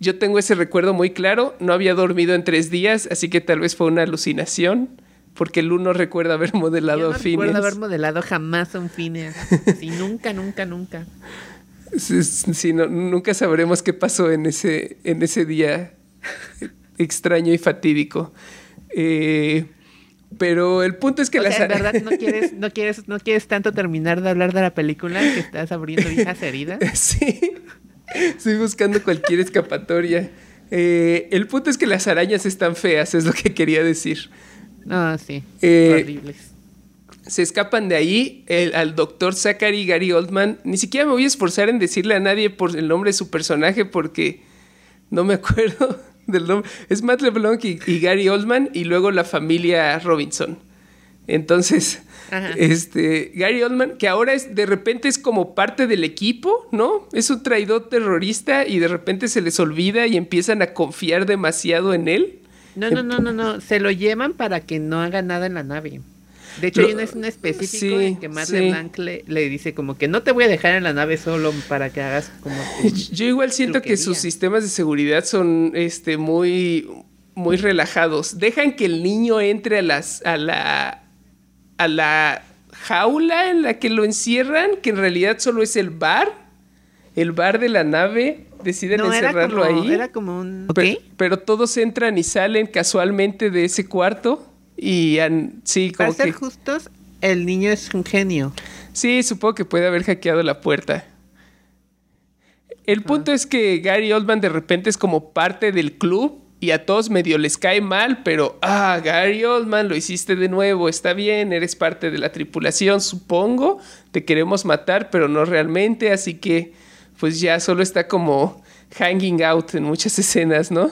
Yo tengo ese recuerdo muy claro, no había dormido en tres días, así que tal vez fue una alucinación, porque Lu no recuerda haber modelado Yo no a Phineas. recuerdo haber modelado jamás a un Phineas. Sí, nunca, nunca, nunca. Sí, nunca sabremos qué pasó en ese, en ese día extraño y fatídico. Eh, pero el punto es que la verdad no quieres, no quieres, no quieres tanto terminar de hablar de la película que estás abriendo hijas heridas. sí. Estoy buscando cualquier escapatoria. Eh, el punto es que las arañas están feas, es lo que quería decir. Ah, sí. Eh, horribles. Se escapan de ahí al doctor Zachary Gary Oldman. Ni siquiera me voy a esforzar en decirle a nadie por el nombre de su personaje porque no me acuerdo del nombre. Es Matt LeBlanc y, Gary Oldman y luego la familia Robinson. Entonces, este Gary Oldman, que ahora es de repente es como parte del equipo, ¿no? Es un traidor terrorista y de repente se les olvida y empiezan a confiar demasiado en él. No, no, no, no, no. Se lo llevan para que no haga nada en la nave. De hecho, hay una escena específico en que Matt LeBlanc le, dice como que no te voy a dejar en la nave solo para que hagas como... Yo igual siento que sus sistemas de seguridad son este muy muy relajados. Dejan que el niño entre a las a la a la jaula en la que lo encierran, que en realidad solo es el bar, el bar de la nave. Deciden encerrarlo ahí. Era como un. pero todos entran y salen casualmente de ese cuarto. Y sí, como Para ser justos, el niño es un genio. Sí, supongo que puede haber hackeado la puerta. El punto es que Gary Oldman de repente es como parte del club y a todos medio les cae mal, pero ah, Gary Oldman, lo hiciste de nuevo, está bien, eres parte de la tripulación, supongo, te queremos matar, pero no realmente, así que pues ya solo está como hanging out en muchas escenas, ¿no?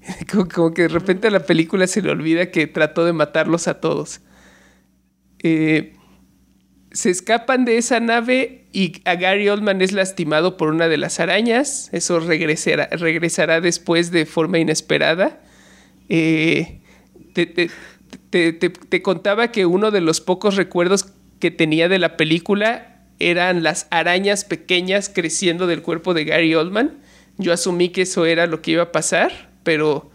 Como, que de repente a la película se le olvida que trató de matarlos a todos. Eh, se escapan de esa nave y a Gary Oldman es lastimado por una de las arañas. Eso regresará, regresará después de forma inesperada. Eh, te, contaba que uno de los pocos recuerdos que tenía de la película eran las arañas pequeñas creciendo del cuerpo de Gary Oldman. Yo asumí que eso era lo que iba a pasar pero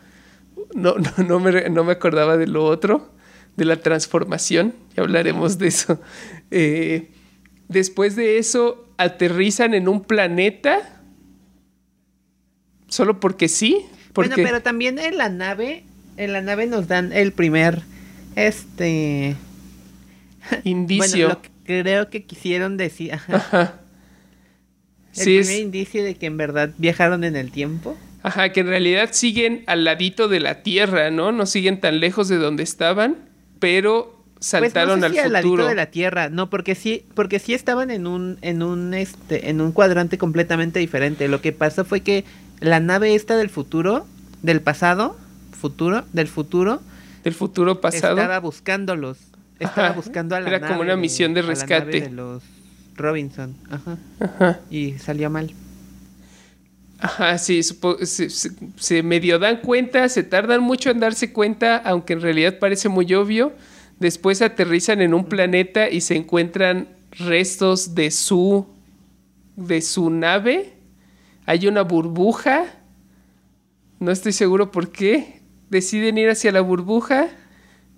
no, no, me, no me acordaba de lo otro, de la transformación, ya hablaremos de eso. Eh, después de eso, aterrizan en un planeta, solo porque sí. Porque... Bueno, pero también en la nave, en la nave nos dan el primer, este... Indicio. Bueno, lo que creo que quisieron decir. Ajá. El primer indicio de que en verdad viajaron en el tiempo. Ajá, que en realidad siguen al ladito de la Tierra, ¿no? No siguen tan lejos de donde estaban, pero saltaron pues no sé al, ladito de la Tierra, no, porque sí, porque sí estaban en un, en un, este, en un cuadrante completamente diferente. Lo que pasó fue que la nave esta del futuro, del pasado, futuro, del futuro, del futuro pasado, estaba buscándolos, estaba buscando a la Era como una misión de rescate de los Robinson, ajá, ajá, y salió mal. Ajá, sí, se, medio dan cuenta, se tardan mucho en darse cuenta, aunque en realidad parece muy obvio. Después aterrizan en un planeta y se encuentran restos de su de su nave. Hay una burbuja. No estoy seguro por qué. Deciden ir hacia la burbuja,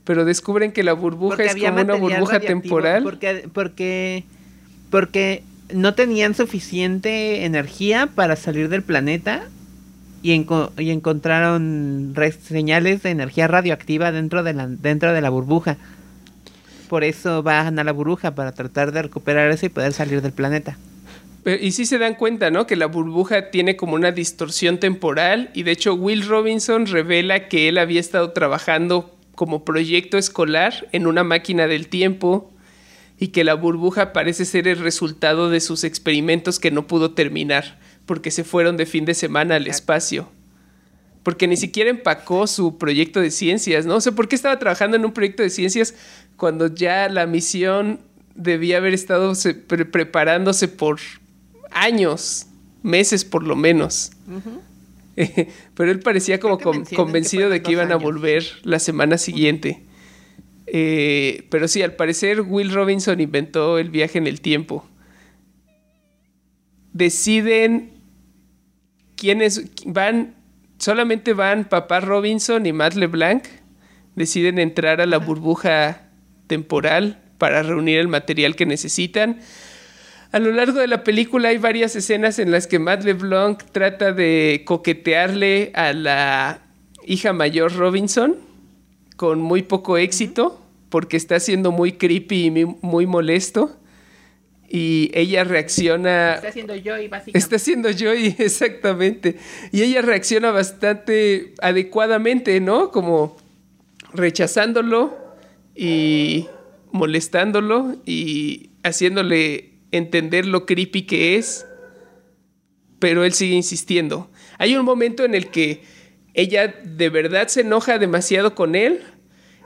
pero descubren que la burbuja es como una burbuja temporal. Porque, porque, porque no tenían suficiente energía para salir del planeta y, y encontraron señales de energía radioactiva dentro de la, dentro de la burbuja. Por eso bajan a la burbuja para tratar de recuperar eso y poder salir del planeta. Y sí se dan cuenta, ¿no? Que la burbuja tiene como una distorsión temporal y de hecho Will Robinson revela que él había estado trabajando como proyecto escolar en una máquina del tiempo y que la burbuja parece ser el resultado de sus experimentos que no pudo terminar porque se fueron de fin de semana al espacio. Porque ni siquiera empacó su proyecto de ciencias, ¿no? O sea, ¿por qué estaba trabajando en un proyecto de ciencias cuando ya la misión debía haber estado preparándose por años, meses por lo menos. Pero él parecía como convencido de que iban a volver la semana siguiente. Eh, pero sí, al parecer Will Robinson inventó el viaje en el tiempo. Deciden quiénes van, solamente van Papá Robinson y Matt LeBlanc. Deciden entrar a la burbuja temporal para reunir el material que necesitan a lo largo de la película hay varias escenas en las que Matt LeBlanc trata de coquetearle a la hija mayor Robinson con muy poco éxito porque está siendo muy creepy y muy molesto. Y ella reacciona. Está haciendo Joy, básicamente. Está haciendo Joy, exactamente. Y ella reacciona bastante adecuadamente, ¿no? Como rechazándolo y molestándolo y haciéndole entender lo creepy que es, pero él sigue insistiendo. Hay un momento en el que ella de verdad se enoja demasiado con él,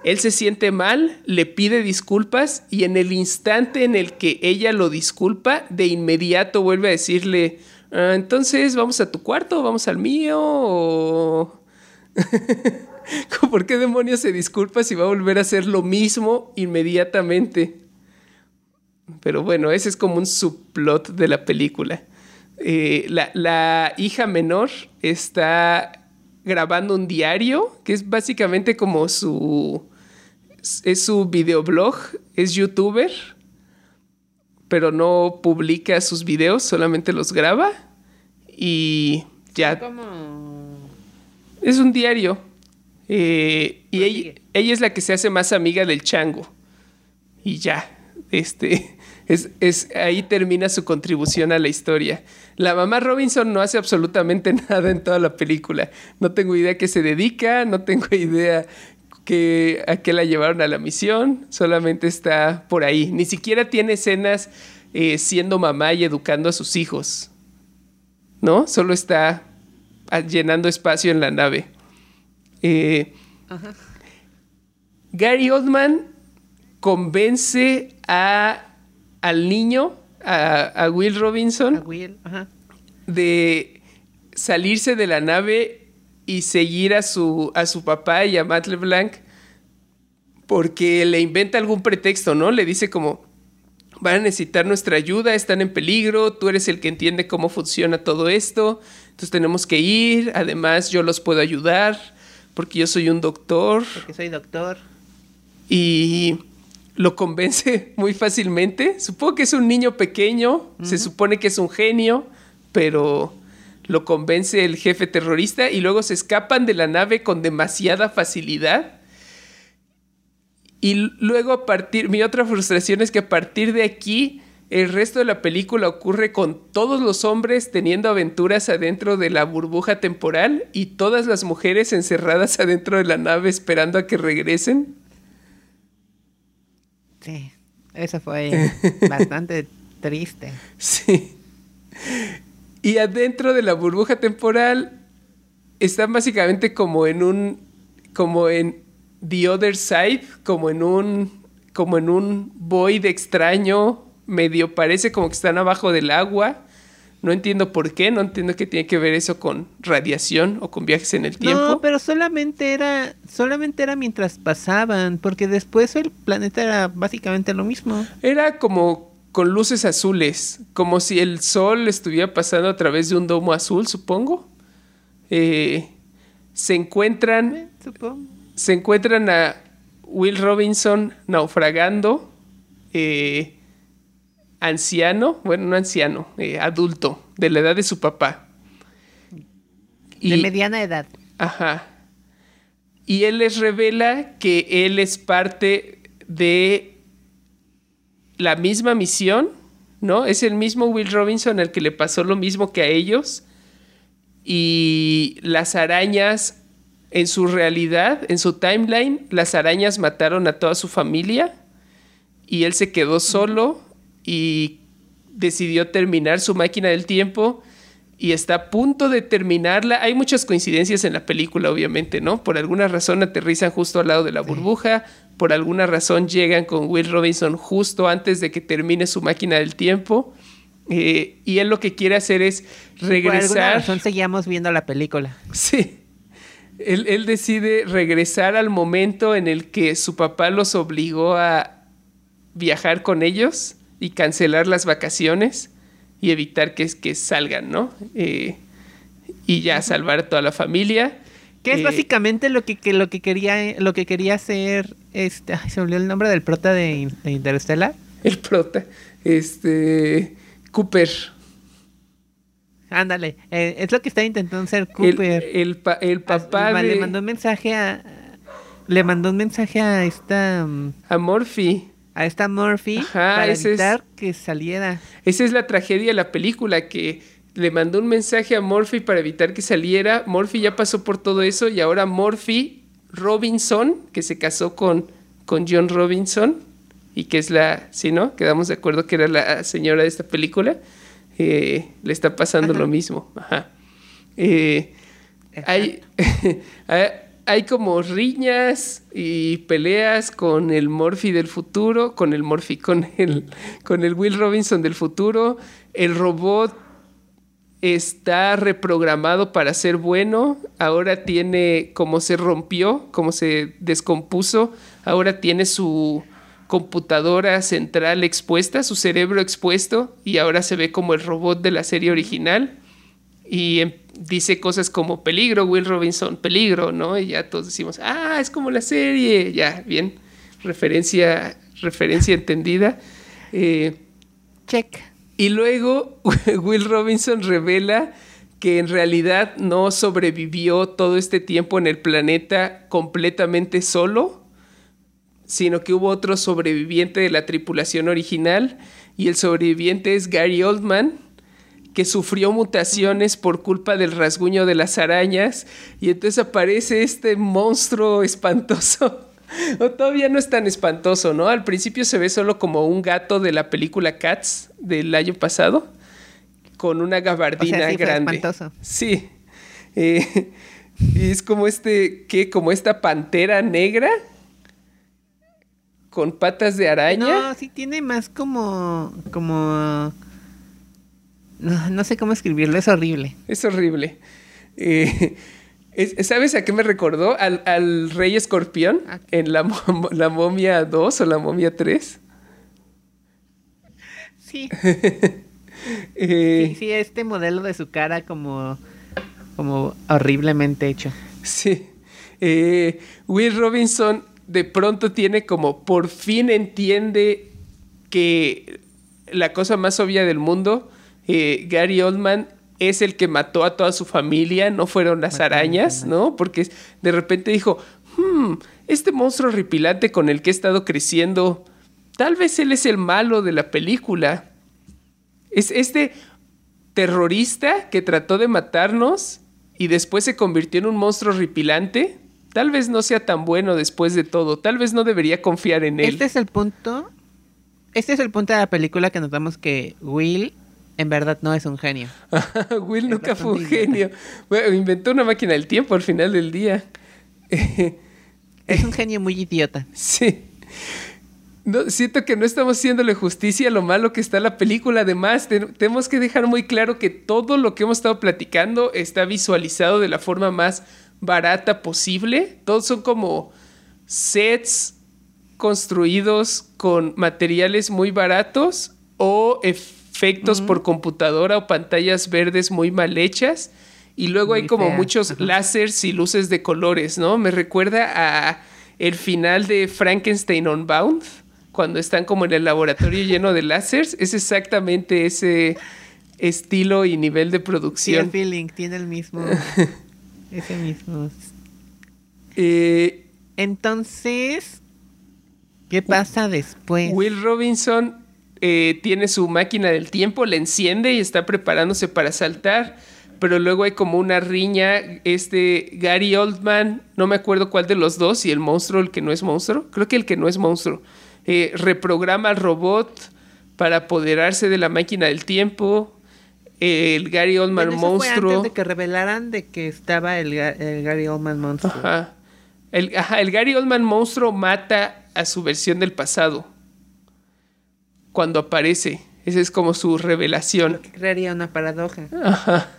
él se siente mal, le pide disculpas y en el instante en el que ella lo disculpa, de inmediato vuelve a decirle, ah, entonces vamos a tu cuarto, vamos al mío, ¿Por qué demonios se disculpa si va a volver a hacer lo mismo inmediatamente? Pero bueno, ese es como un subplot de la película. Eh, la, hija menor está grabando un diario, que es básicamente como su... Es su videoblog, es youtuber, pero no publica sus videos, solamente los graba y ya... Es un diario. Eh, y ella, ella, es la que se hace más amiga del chango. Y ya, este, es, ahí termina su contribución a la historia. La mamá Robinson no hace absolutamente nada en toda la película. No tengo idea a qué se dedica, no tengo idea que, a qué la llevaron a la misión, solamente está por ahí. Ni siquiera tiene escenas eh, siendo mamá y educando a sus hijos. ¿No? Solo está llenando espacio en la nave. Eh, Gary Oldman convence a al niño, a, Will Robinson, de salirse de la nave y seguir a su, a su papá y a Matt LeBlanc porque le inventa algún pretexto, ¿no? Le dice como, van a necesitar nuestra ayuda, están en peligro, tú eres el que entiende cómo funciona todo esto, entonces tenemos que ir, además yo los puedo ayudar porque yo soy un doctor. Porque soy doctor. Y lo convence muy fácilmente. Supongo que es un niño pequeño, se supone que es un genio, pero lo convence el jefe terrorista y luego se escapan de la nave con demasiada facilidad. Y luego a partir, mi otra frustración es que a partir de aquí el resto de la película ocurre con todos los hombres teniendo aventuras adentro de la burbuja temporal y todas las mujeres encerradas adentro de la nave esperando a que regresen. Sí, eso fue bastante triste. Sí. Y adentro de la burbuja temporal están básicamente como en un como en the other side, como en un como en un void extraño, medio parece como que están abajo del agua no entiendo por qué, no entiendo qué tiene que ver eso con radiación o con viajes en el tiempo. No, pero solamente era, solamente era mientras pasaban, porque después el planeta era básicamente lo mismo. Era como con luces azules, como si el sol estuviera pasando a través de un domo azul, supongo. Eh, se encuentran, eh, se encuentran a Will Robinson naufragando. Eh, anciano, bueno, no anciano, eh, adulto, de la edad de su papá. de mediana edad. Ajá. Y él les revela que él es parte de la misma misión, ¿no? Es el mismo Will Robinson al que le pasó lo mismo que a ellos. Y las arañas, en su realidad, en su timeline, las arañas mataron a toda su familia. Y él se quedó solo y decidió terminar su máquina del tiempo y está a punto de terminarla. Hay muchas coincidencias en la película, obviamente, ¿no? Por alguna razón aterrizan justo al lado de la burbuja, por alguna razón llegan con Will Robinson justo antes de que termine su máquina del tiempo. Eh, y él lo que quiere hacer es regresar. Por alguna razón seguíamos viendo la película. Sí. Él, él decide regresar al momento en el que su papá los obligó a viajar con ellos y cancelar las vacaciones y evitar que, que salgan, ¿no? Eh, y ya salvar a toda la familia. Que es eh, básicamente lo que, lo que quería lo que quería hacer este se olvidó el nombre del prota de, Interstellar el prota este Cooper ándale eh, es lo que está intentando hacer Cooper el, el, papá le mandó un mensaje a le mandó un mensaje a esta mm, a Morphy a esta Murphy para evitar que saliera. Esa es la tragedia de la película, que le mandó un mensaje a Murphy para evitar que saliera. Murphy ya pasó por todo eso y ahora Murphy Robinson, que se casó con, con John Robinson y que es la, sí, ¿no? Quedamos de acuerdo que era la señora de esta película. Eh, le está pasando lo mismo. Ajá. Eh, hay, hay como riñas y peleas con el Morphy del futuro, con el Morphy, con el, con el Will Robinson del futuro. El robot está reprogramado para ser bueno. Ahora tiene, como se rompió, como se descompuso, ahora tiene su computadora central expuesta, su cerebro expuesto, y ahora se ve como el robot de la serie original. Y em, dice cosas como peligro, Will Robinson, peligro, ¿no? Y ya todos decimos, ah, es como la serie, ya, bien, referencia, referencia entendida. Eh, Check. Y luego Will Robinson revela que en realidad no sobrevivió todo este tiempo en el planeta completamente solo, sino que hubo otro sobreviviente de la tripulación original y el sobreviviente es Gary Oldman, que sufrió mutaciones por culpa del rasguño de las arañas y entonces aparece este monstruo espantoso. o todavía no es tan espantoso, ¿no? Al principio se ve solo como un gato de la película Cats del año pasado con una gabardina sí grande. Espantoso. Sí. Eh, y es como este, ¿qué? Como esta pantera negra con patas de araña. No, sí tiene más como como no, sé cómo escribirlo, es horrible. Es horrible. Eh, ¿Sabes a qué me recordó? Al, Rey Escorpión en la, la, momia 2 o la momia 3. Sí. Eh, sí. Sí, este modelo de su cara como, como horriblemente hecho. Sí. Eh, Will Robinson de pronto tiene como por fin entiende que la cosa más obvia del mundo eh, Gary Oldman es el que mató a toda su familia, no fueron las arañas, ¿no? Porque de repente dijo, hmm, este monstruo horripilante con el que he estado creciendo, tal vez él es el malo de la película. Es este terrorista que trató de matarnos y después se convirtió en un monstruo horripilante. Tal vez no sea tan bueno después de todo, tal vez no debería confiar en él. Este es el punto. Este es el punto de la película que notamos que Will en verdad no es un genio. Will nunca fue un genio. inventó una máquina del tiempo al final del día. es un genio muy idiota. Sí. No, siento que no estamos haciéndole justicia a lo malo que está la película. Además, tenemos que dejar muy claro que todo lo que hemos estado platicando está visualizado de la forma más barata posible. Todos son como sets construidos con materiales muy baratos o efectos efectos por computadora o pantallas verdes muy mal hechas. Y luego hay como muchos láseres y luces de colores, ¿no? Me recuerda a el final de Frankenstein Unbound, cuando están como en el laboratorio lleno de láseres. Es exactamente ese estilo y nivel de producción. el feeling, tiene el mismo. ese mismo. Eh, Entonces, ¿qué pasa después? Will Robinson eh, tiene su máquina del tiempo, la enciende y está preparándose para saltar, pero luego hay como una riña, este Gary Oldman, no me acuerdo cuál de los dos, y el monstruo, el que no es monstruo, creo que el que no es monstruo, eh, reprograma al robot para apoderarse de la máquina del tiempo. El Gary Oldman Bueno, eso fue monstruo. antes de que revelaran de que estaba el, Ga- el Gary Oldman monstruo. Ajá. El, ajá, el Gary Oldman monstruo mata a su versión del pasado. Cuando aparece. Esa es como su revelación. Crearía una paradoja. Ajá.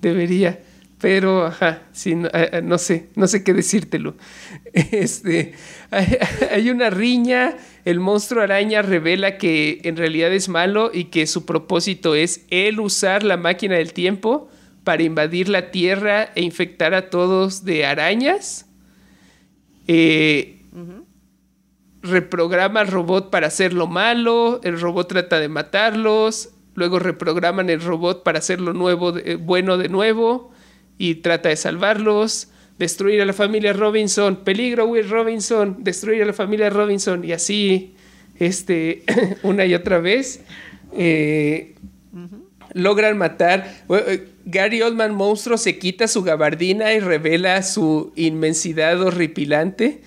Debería. Pero, ajá, sí, no, eh, eh, no sé, no sé qué decírtelo. Este, hay, hay una riña, el monstruo araña revela que en realidad es malo y que su propósito es él usar la máquina del tiempo para invadir la Tierra e infectar a todos de arañas. Eh, reprograma al robot para hacerlo malo, el robot trata de matarlos, luego reprograman el robot para hacerlo nuevo, de- eh, bueno de nuevo y trata de salvarlos, destruir a la familia Robinson, peligro Will Robinson, destruir a la familia Robinson y así este una y otra vez eh, logran matar. Eh, Gary Oldman monstruo se quita su gabardina y revela su inmensidad horripilante.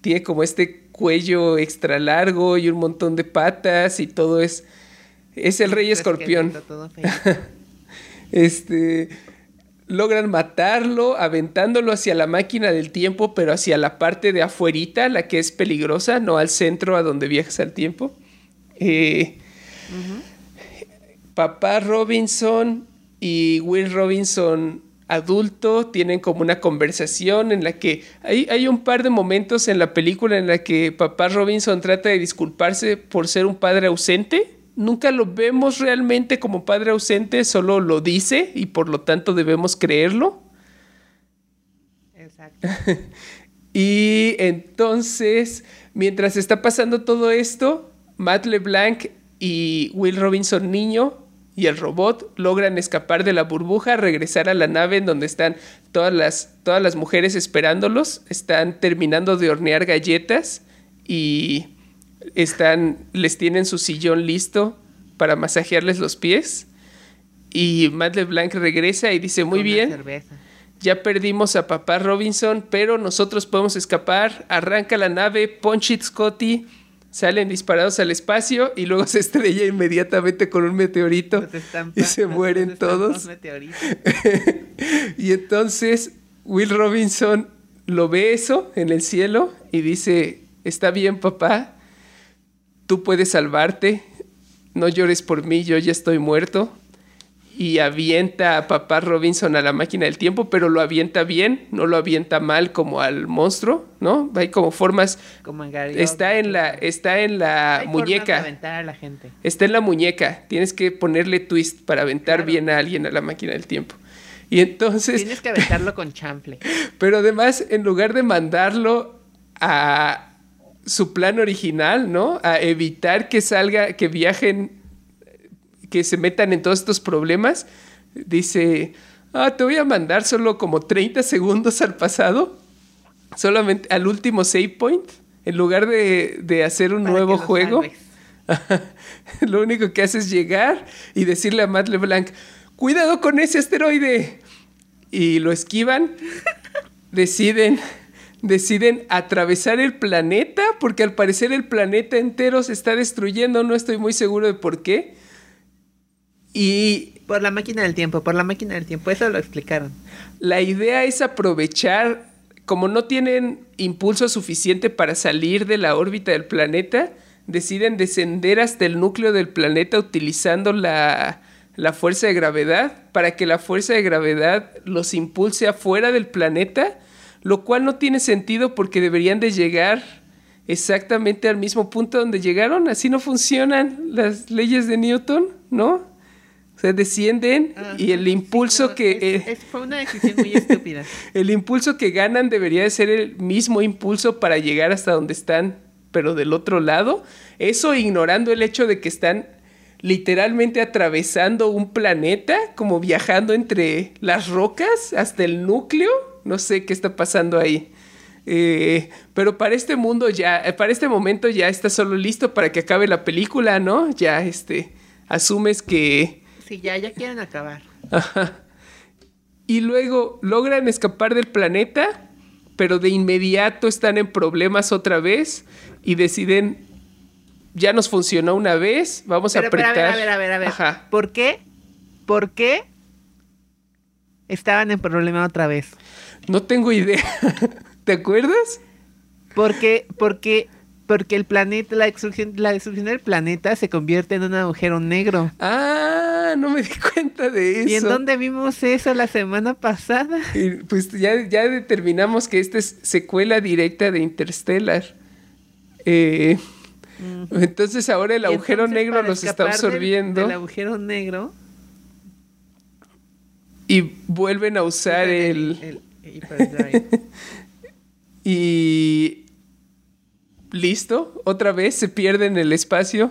Tiene como este cuello extra largo y un montón de patas y todo es es el rey escorpión. Este logran matarlo aventándolo hacia la máquina del tiempo, pero hacia la parte de afuerita, la que es peligrosa, no al centro a donde viajas al tiempo. Eh, Papá Robinson y Will Robinson adulto tienen como una conversación en la que hay, hay un par de momentos en la película en la que papá Robinson trata de disculparse por ser un padre ausente. Nunca lo vemos realmente como padre ausente, solo lo dice y por lo tanto debemos creerlo. Exacto. Y entonces, mientras está pasando todo esto, Matt LeBlanc y Will Robinson niño y el robot logran escapar de la burbuja, regresar a la nave en donde están todas las, todas las mujeres esperándolos, están terminando de hornear galletas y están, les tienen su sillón listo para masajearles los pies. Y Matt LeBlanc regresa y dice, muy bien, ya perdimos a papá Robinson, pero nosotros podemos escapar. Arranca la nave, Punch It Scotty, salen disparados al espacio y luego se estrella inmediatamente con un meteorito estampa- y se mueren todos. y entonces Will Robinson lo ve eso en el cielo y dice, está bien papá, tú puedes salvarte, no llores por mí, yo ya estoy muerto. Y avienta a papá Robinson a la máquina del tiempo, pero lo avienta bien, no lo avienta mal como al monstruo, ¿no? Hay como formas... Como en Gary Está en la, está en la Hay formas de muñeca. aventar a la gente. Está en la muñeca. Tienes que ponerle twist para aventar Claro. bien a alguien a la máquina del tiempo. Y entonces, Tienes que aventarlo con chample. pero además, en lugar de mandarlo a su plan original, ¿no? A evitar que salga, que viajen, que se metan en todos estos problemas, dice, ah, te voy a mandar solo como 30 segundos al pasado, solamente al último save point, en lugar de, de hacer un para nuevo juego. Lo único que hace es llegar y decirle a Matt LeBlanc, cuidado con ese asteroide. Y lo esquivan, deciden, deciden atravesar el planeta, porque al parecer el planeta entero se está destruyendo, no estoy muy seguro de por qué. Y Por la máquina del tiempo, por la máquina del tiempo. Eso lo explicaron. la idea es aprovechar, como no tienen impulso suficiente para salir de la órbita del planeta, deciden descender hasta el núcleo del planeta utilizando la, la fuerza de gravedad para que la fuerza de gravedad los impulse afuera del planeta, lo cual no tiene sentido porque deberían de llegar exactamente al mismo punto donde llegaron. Así no funcionan las leyes de Newton, ¿no? O sea, descienden Ah, y el impulso que... es- eh, fue una decisión muy estúpida. el impulso que ganan debería de ser el mismo impulso para llegar hasta donde están, pero del otro lado. Eso ignorando el hecho de que están literalmente atravesando un planeta, como viajando entre las rocas hasta el núcleo. No sé qué está pasando ahí. Eh, pero para este mundo ya, eh, para este momento ya está solo listo para que acabe la película, ¿no? Ya, este, asumes que... Sí, ya, ya quieren acabar. Y luego logran escapar del planeta, pero de inmediato están en problemas otra vez y deciden ya nos funcionó una vez, vamos a apretar. a ver, a ver, a ver, ¿Por qué? ¿Por qué estaban en problema otra vez? No tengo idea. ¿Te acuerdas? Porque, porque, porque el planeta, la destrucción, la destrucción del planeta se convierte en un agujero negro. Ah, no me di cuenta de eso. ¿Y en dónde vimos eso la semana pasada? pues ya, ya determinamos que esta es secuela directa de Interstellar. Eh, entonces ahora el agujero negro los está absorbiendo. el agujero negro. Y vuelven a usar el... y... Listo, otra vez se pierden el espacio.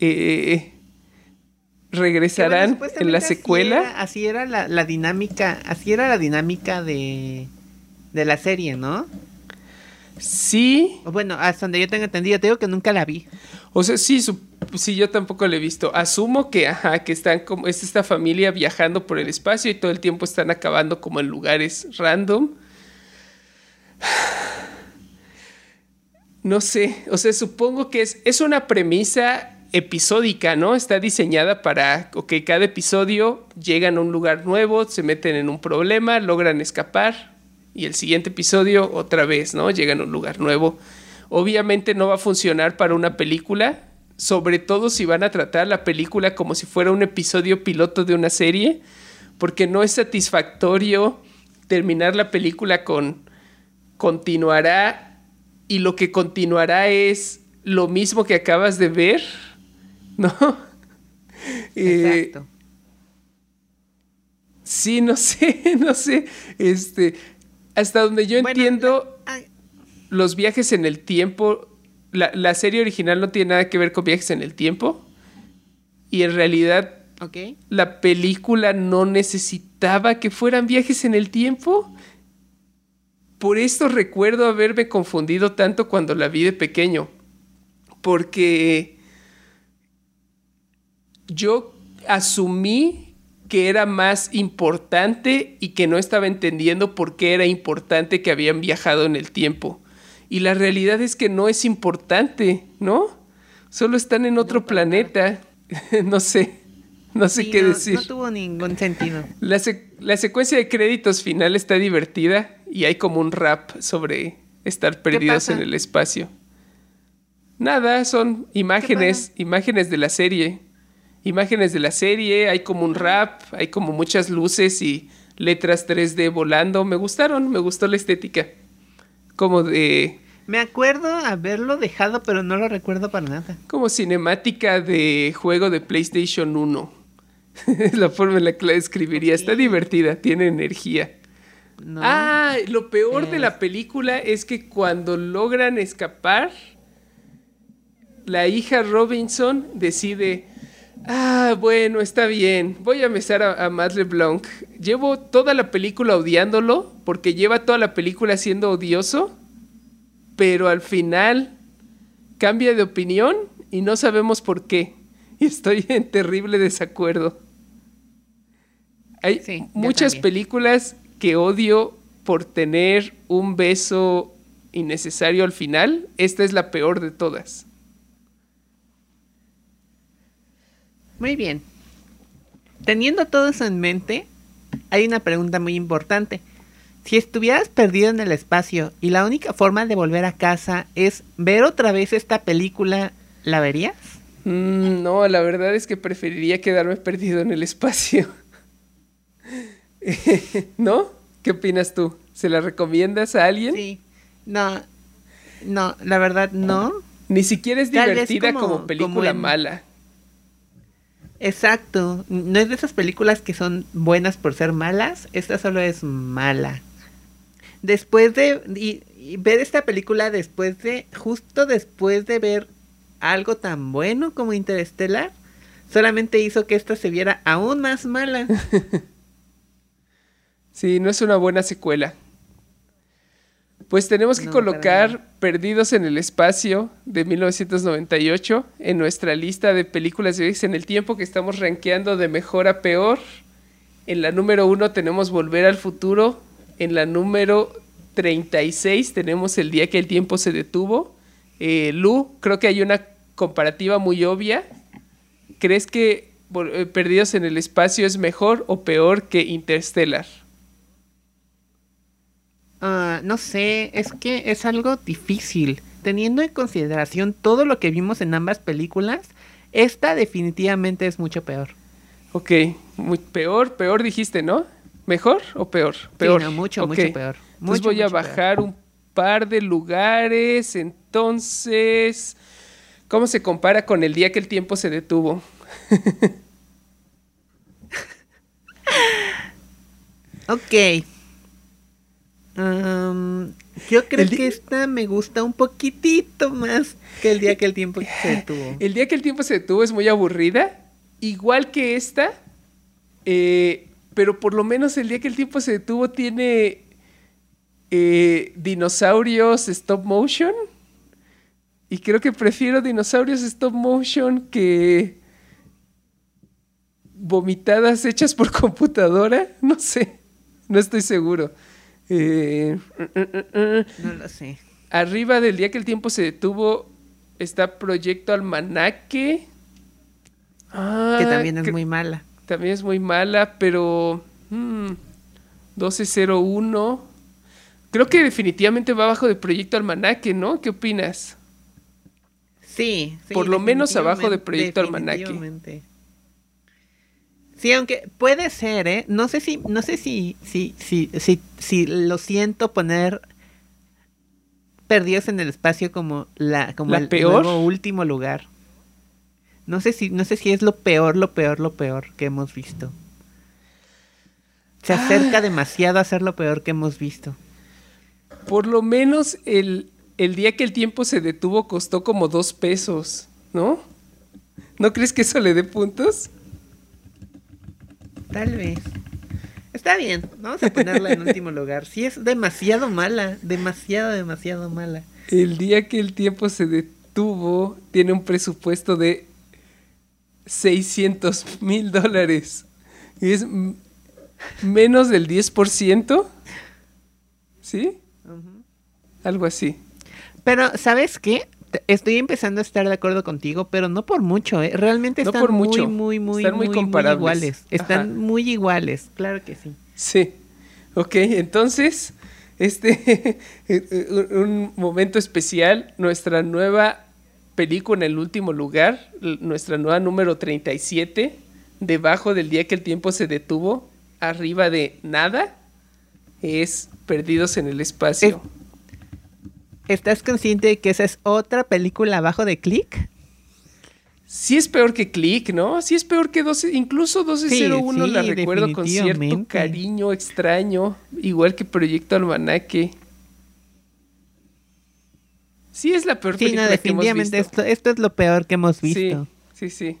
Eh, regresarán en la secuela. Así era, la, dinámica, así era la dinámica de, de la serie, ¿no? Sí. Bueno, hasta donde yo tengo entendido, te digo que nunca la vi. O sea, sí, sí, yo tampoco la he visto. Asumo que, ajá, que están como, es esta familia viajando por el espacio y todo el tiempo están acabando como en lugares random. No sé, o sea, supongo que es, es una premisa episódica, ¿no? Está diseñada para, que cada episodio llegan a un lugar nuevo, se meten en un problema, logran escapar, y el siguiente episodio otra vez, ¿no? Llegan a un lugar nuevo. Obviamente no va a funcionar para una película, sobre todo si van a tratar la película como si fuera un episodio piloto de una serie, porque no es satisfactorio terminar la película con continuará y lo que continuará es lo mismo que acabas de ver, ¿no? Eh, Exacto. sí, no sé, no sé. Este, hasta donde yo entiendo, los viajes en el tiempo, la, serie original no tiene nada que ver con viajes en el tiempo. Y en realidad, la película no necesitaba que fueran viajes en el tiempo. Por esto recuerdo haberme confundido tanto cuando la vi de pequeño. Porque yo asumí que era más importante y que no estaba entendiendo por qué era importante que habían viajado en el tiempo. Y la realidad es que no es importante, ¿no? Solo están en otro planeta. no sé, no sé qué decir. No tuvo ningún sentido. La, secuencia de créditos final está divertida y hay como un rap sobre estar perdidos en el espacio. Nada, son imágenes, imágenes de la serie imágenes de la serie, hay como un rap, hay como muchas luces y letras 3D volando. Me gustaron, me gustó la estética. Como de... Me acuerdo haberlo dejado, pero no lo recuerdo para nada. Como cinemática de juego de PlayStation 1. es la forma en la que la describiría. Está divertida, tiene energía. Ah, lo peor de la película es que cuando logran escapar, la hija Robinson decide, Ah, bueno, está bien. Voy a besar a, a Matt LeBlanc. Llevo toda la película odiándolo, porque lleva toda la película siendo odioso, pero al final cambia de opinión y no sabemos por qué. Y estoy en terrible desacuerdo. Hay muchas películas que odio por tener un beso innecesario al final. Esta es la peor de todas. Muy bien. Teniendo todo eso en mente, hay una pregunta muy importante. Si estuvieras perdido en el espacio y la única forma de volver a casa es ver otra vez esta película, ¿la verías? Mm, no, la verdad es que preferiría quedarme perdido en el espacio. ¿No? ¿Qué opinas tú? ¿Se la recomiendas a alguien? Sí. No, no, la verdad no. Ni siquiera es divertida como, película mala. Exacto. No es de esas películas que son buenas por ser malas. Esta solo es mala. Después de y, ver esta película después de, justo después de ver algo tan bueno como Interstellar, solamente hizo que esta se viera aún más mala. sí, no es una buena secuela. Pues tenemos que colocar Perdidos en el Espacio de 1998 en nuestra lista de películas de en el tiempo que estamos rankeando de mejor a peor. En la número uno tenemos Volver al Futuro. En la número 36 tenemos El día que el tiempo se detuvo. Eh, Lu, creo que hay una comparativa muy obvia. ¿Crees que eh, Perdidos en el Espacio es mejor o peor que Interstellar? Ah, no sé, es que es algo difícil. Teniendo en consideración todo lo que vimos en ambas películas, esta definitivamente es mucho peor. Ok, muy peor, peor dijiste, ¿no? ¿Mejor o peor? Peor. mucho, mucho peor. Entonces voy a bajar un par de lugares. Entonces, ¿cómo se compara con el día que el tiempo se detuvo? ok yo creo que esta me gusta un poquitito más que el día que el tiempo se detuvo. El día que el tiempo se detuvo es muy aburrida, igual que esta, eh, pero por lo menos el día que el tiempo se detuvo tiene eh, dinosaurios stop motion. Y creo que prefiero dinosaurios stop motion que vomitadas hechas por computadora. No sé, no estoy seguro. Eh, no lo sé. Arriba del día que el tiempo se detuvo está Proyecto Almanaque. Ah, que también es muy mala. También es muy mala, pero... 1201. Hmm, Creo que definitivamente va abajo de Proyecto Almanaque, ¿no? ¿Qué opinas? Sí, Por lo menos abajo de Proyecto Almanaque. Sí, aunque puede ser, ¿eh? No sé si, no sé si, si, si, si, si lo siento poner perdidos en el espacio como la, como el peor? último lugar. No sé si, no sé si es lo peor, lo peor, lo peor que hemos visto. Se acerca ah. demasiado a ser lo peor que hemos visto. Por lo menos el, el día que el tiempo se detuvo costó como dos pesos, ¿no? ¿No crees que eso le dé puntos? Tal vez. Está bien, vamos a ponerla en último lugar. Sí es demasiado mala, demasiado, demasiado mala. El día que el tiempo se detuvo, tiene un presupuesto de 600 mil dólares. Y es menos del 10%. ¿Sí? Algo así. Pero, ¿sabes qué? Estoy empezando a estar de acuerdo contigo, pero no por mucho, ¿eh? Realmente están muy, muy, muy, están muy, iguales. Están muy iguales, claro que sí. Sí. Ok, entonces, este, un momento especial, nuestra nueva película en el último lugar, nuestra nueva número 37, debajo del día que el tiempo se detuvo, arriba de nada, es Perdidos en el Espacio. ¿Estás consciente de que esa es otra película abajo de Click? Sí es peor que Click, ¿no? Sí es peor que 12, incluso 1201 la recuerdo con cierto cariño extraño, igual que Proyecto Almanaque. Sí es la peor película definitivamente que hemos visto. Esto, esto es lo peor que hemos visto. Sí, sí, sí.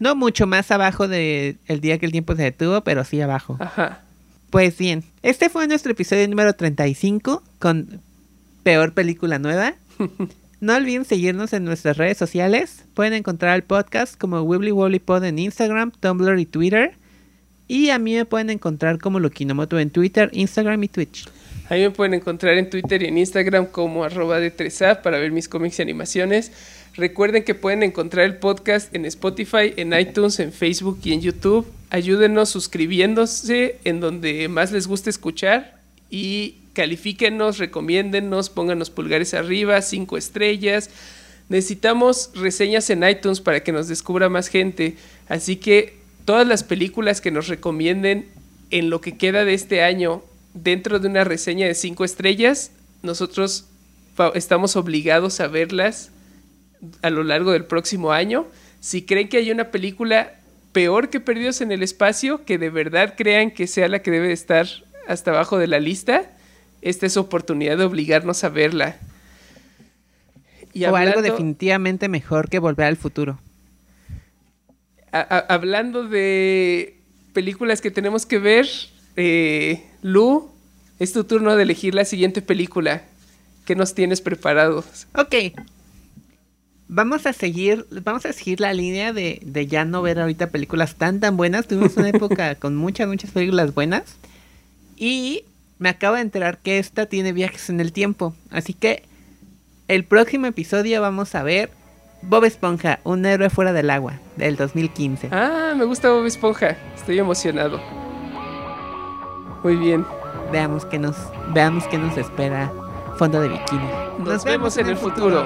No mucho más abajo de el día que el tiempo se detuvo, pero sí abajo. Ajá. Pues bien, este fue nuestro episodio número 35 con peor película nueva. No olviden seguirnos en nuestras redes sociales. Pueden encontrar el podcast como Wibbly Wobbly Pod en Instagram, Tumblr y Twitter. Y a mí me pueden encontrar como Lokinomoto en Twitter, Instagram y Twitch. A mí me pueden encontrar en Twitter y en Instagram como arroba de 3 para ver mis cómics y animaciones. Recuerden que pueden encontrar el podcast en Spotify, en iTunes, en Facebook y en YouTube. Ayúdenos suscribiéndose en donde más les guste escuchar y califíquenos, recomiéndennos, pónganos pulgares arriba, cinco estrellas. Necesitamos reseñas en iTunes para que nos descubra más gente. Así que todas las películas que nos recomienden en lo que queda de este año dentro de una reseña de cinco estrellas, nosotros estamos obligados a verlas a lo largo del próximo año. Si creen que hay una película peor que Perdidos en el Espacio, que de verdad crean que sea la que debe estar hasta abajo de la lista, esta es oportunidad de obligarnos a verla. o algo definitivamente mejor que Volver al Futuro. hablando de películas que tenemos que ver, eh, Lu, es tu turno de elegir la siguiente película. ¿Qué nos tienes preparados? Ok. Vamos a seguir, vamos a seguir la línea de, de ya no ver ahorita películas tan tan buenas. Tuvimos una época con muchas, muchas películas buenas. Y me acabo de enterar que esta tiene viajes en el tiempo. Así que el próximo episodio vamos a ver Bob Esponja, un héroe fuera del agua, del 2015. Ah, me gusta Bob Esponja. Estoy emocionado. Muy bien. Veamos qué nos, veamos qué nos espera Fondo de Bikini. Nos, vemos, en, el futuro.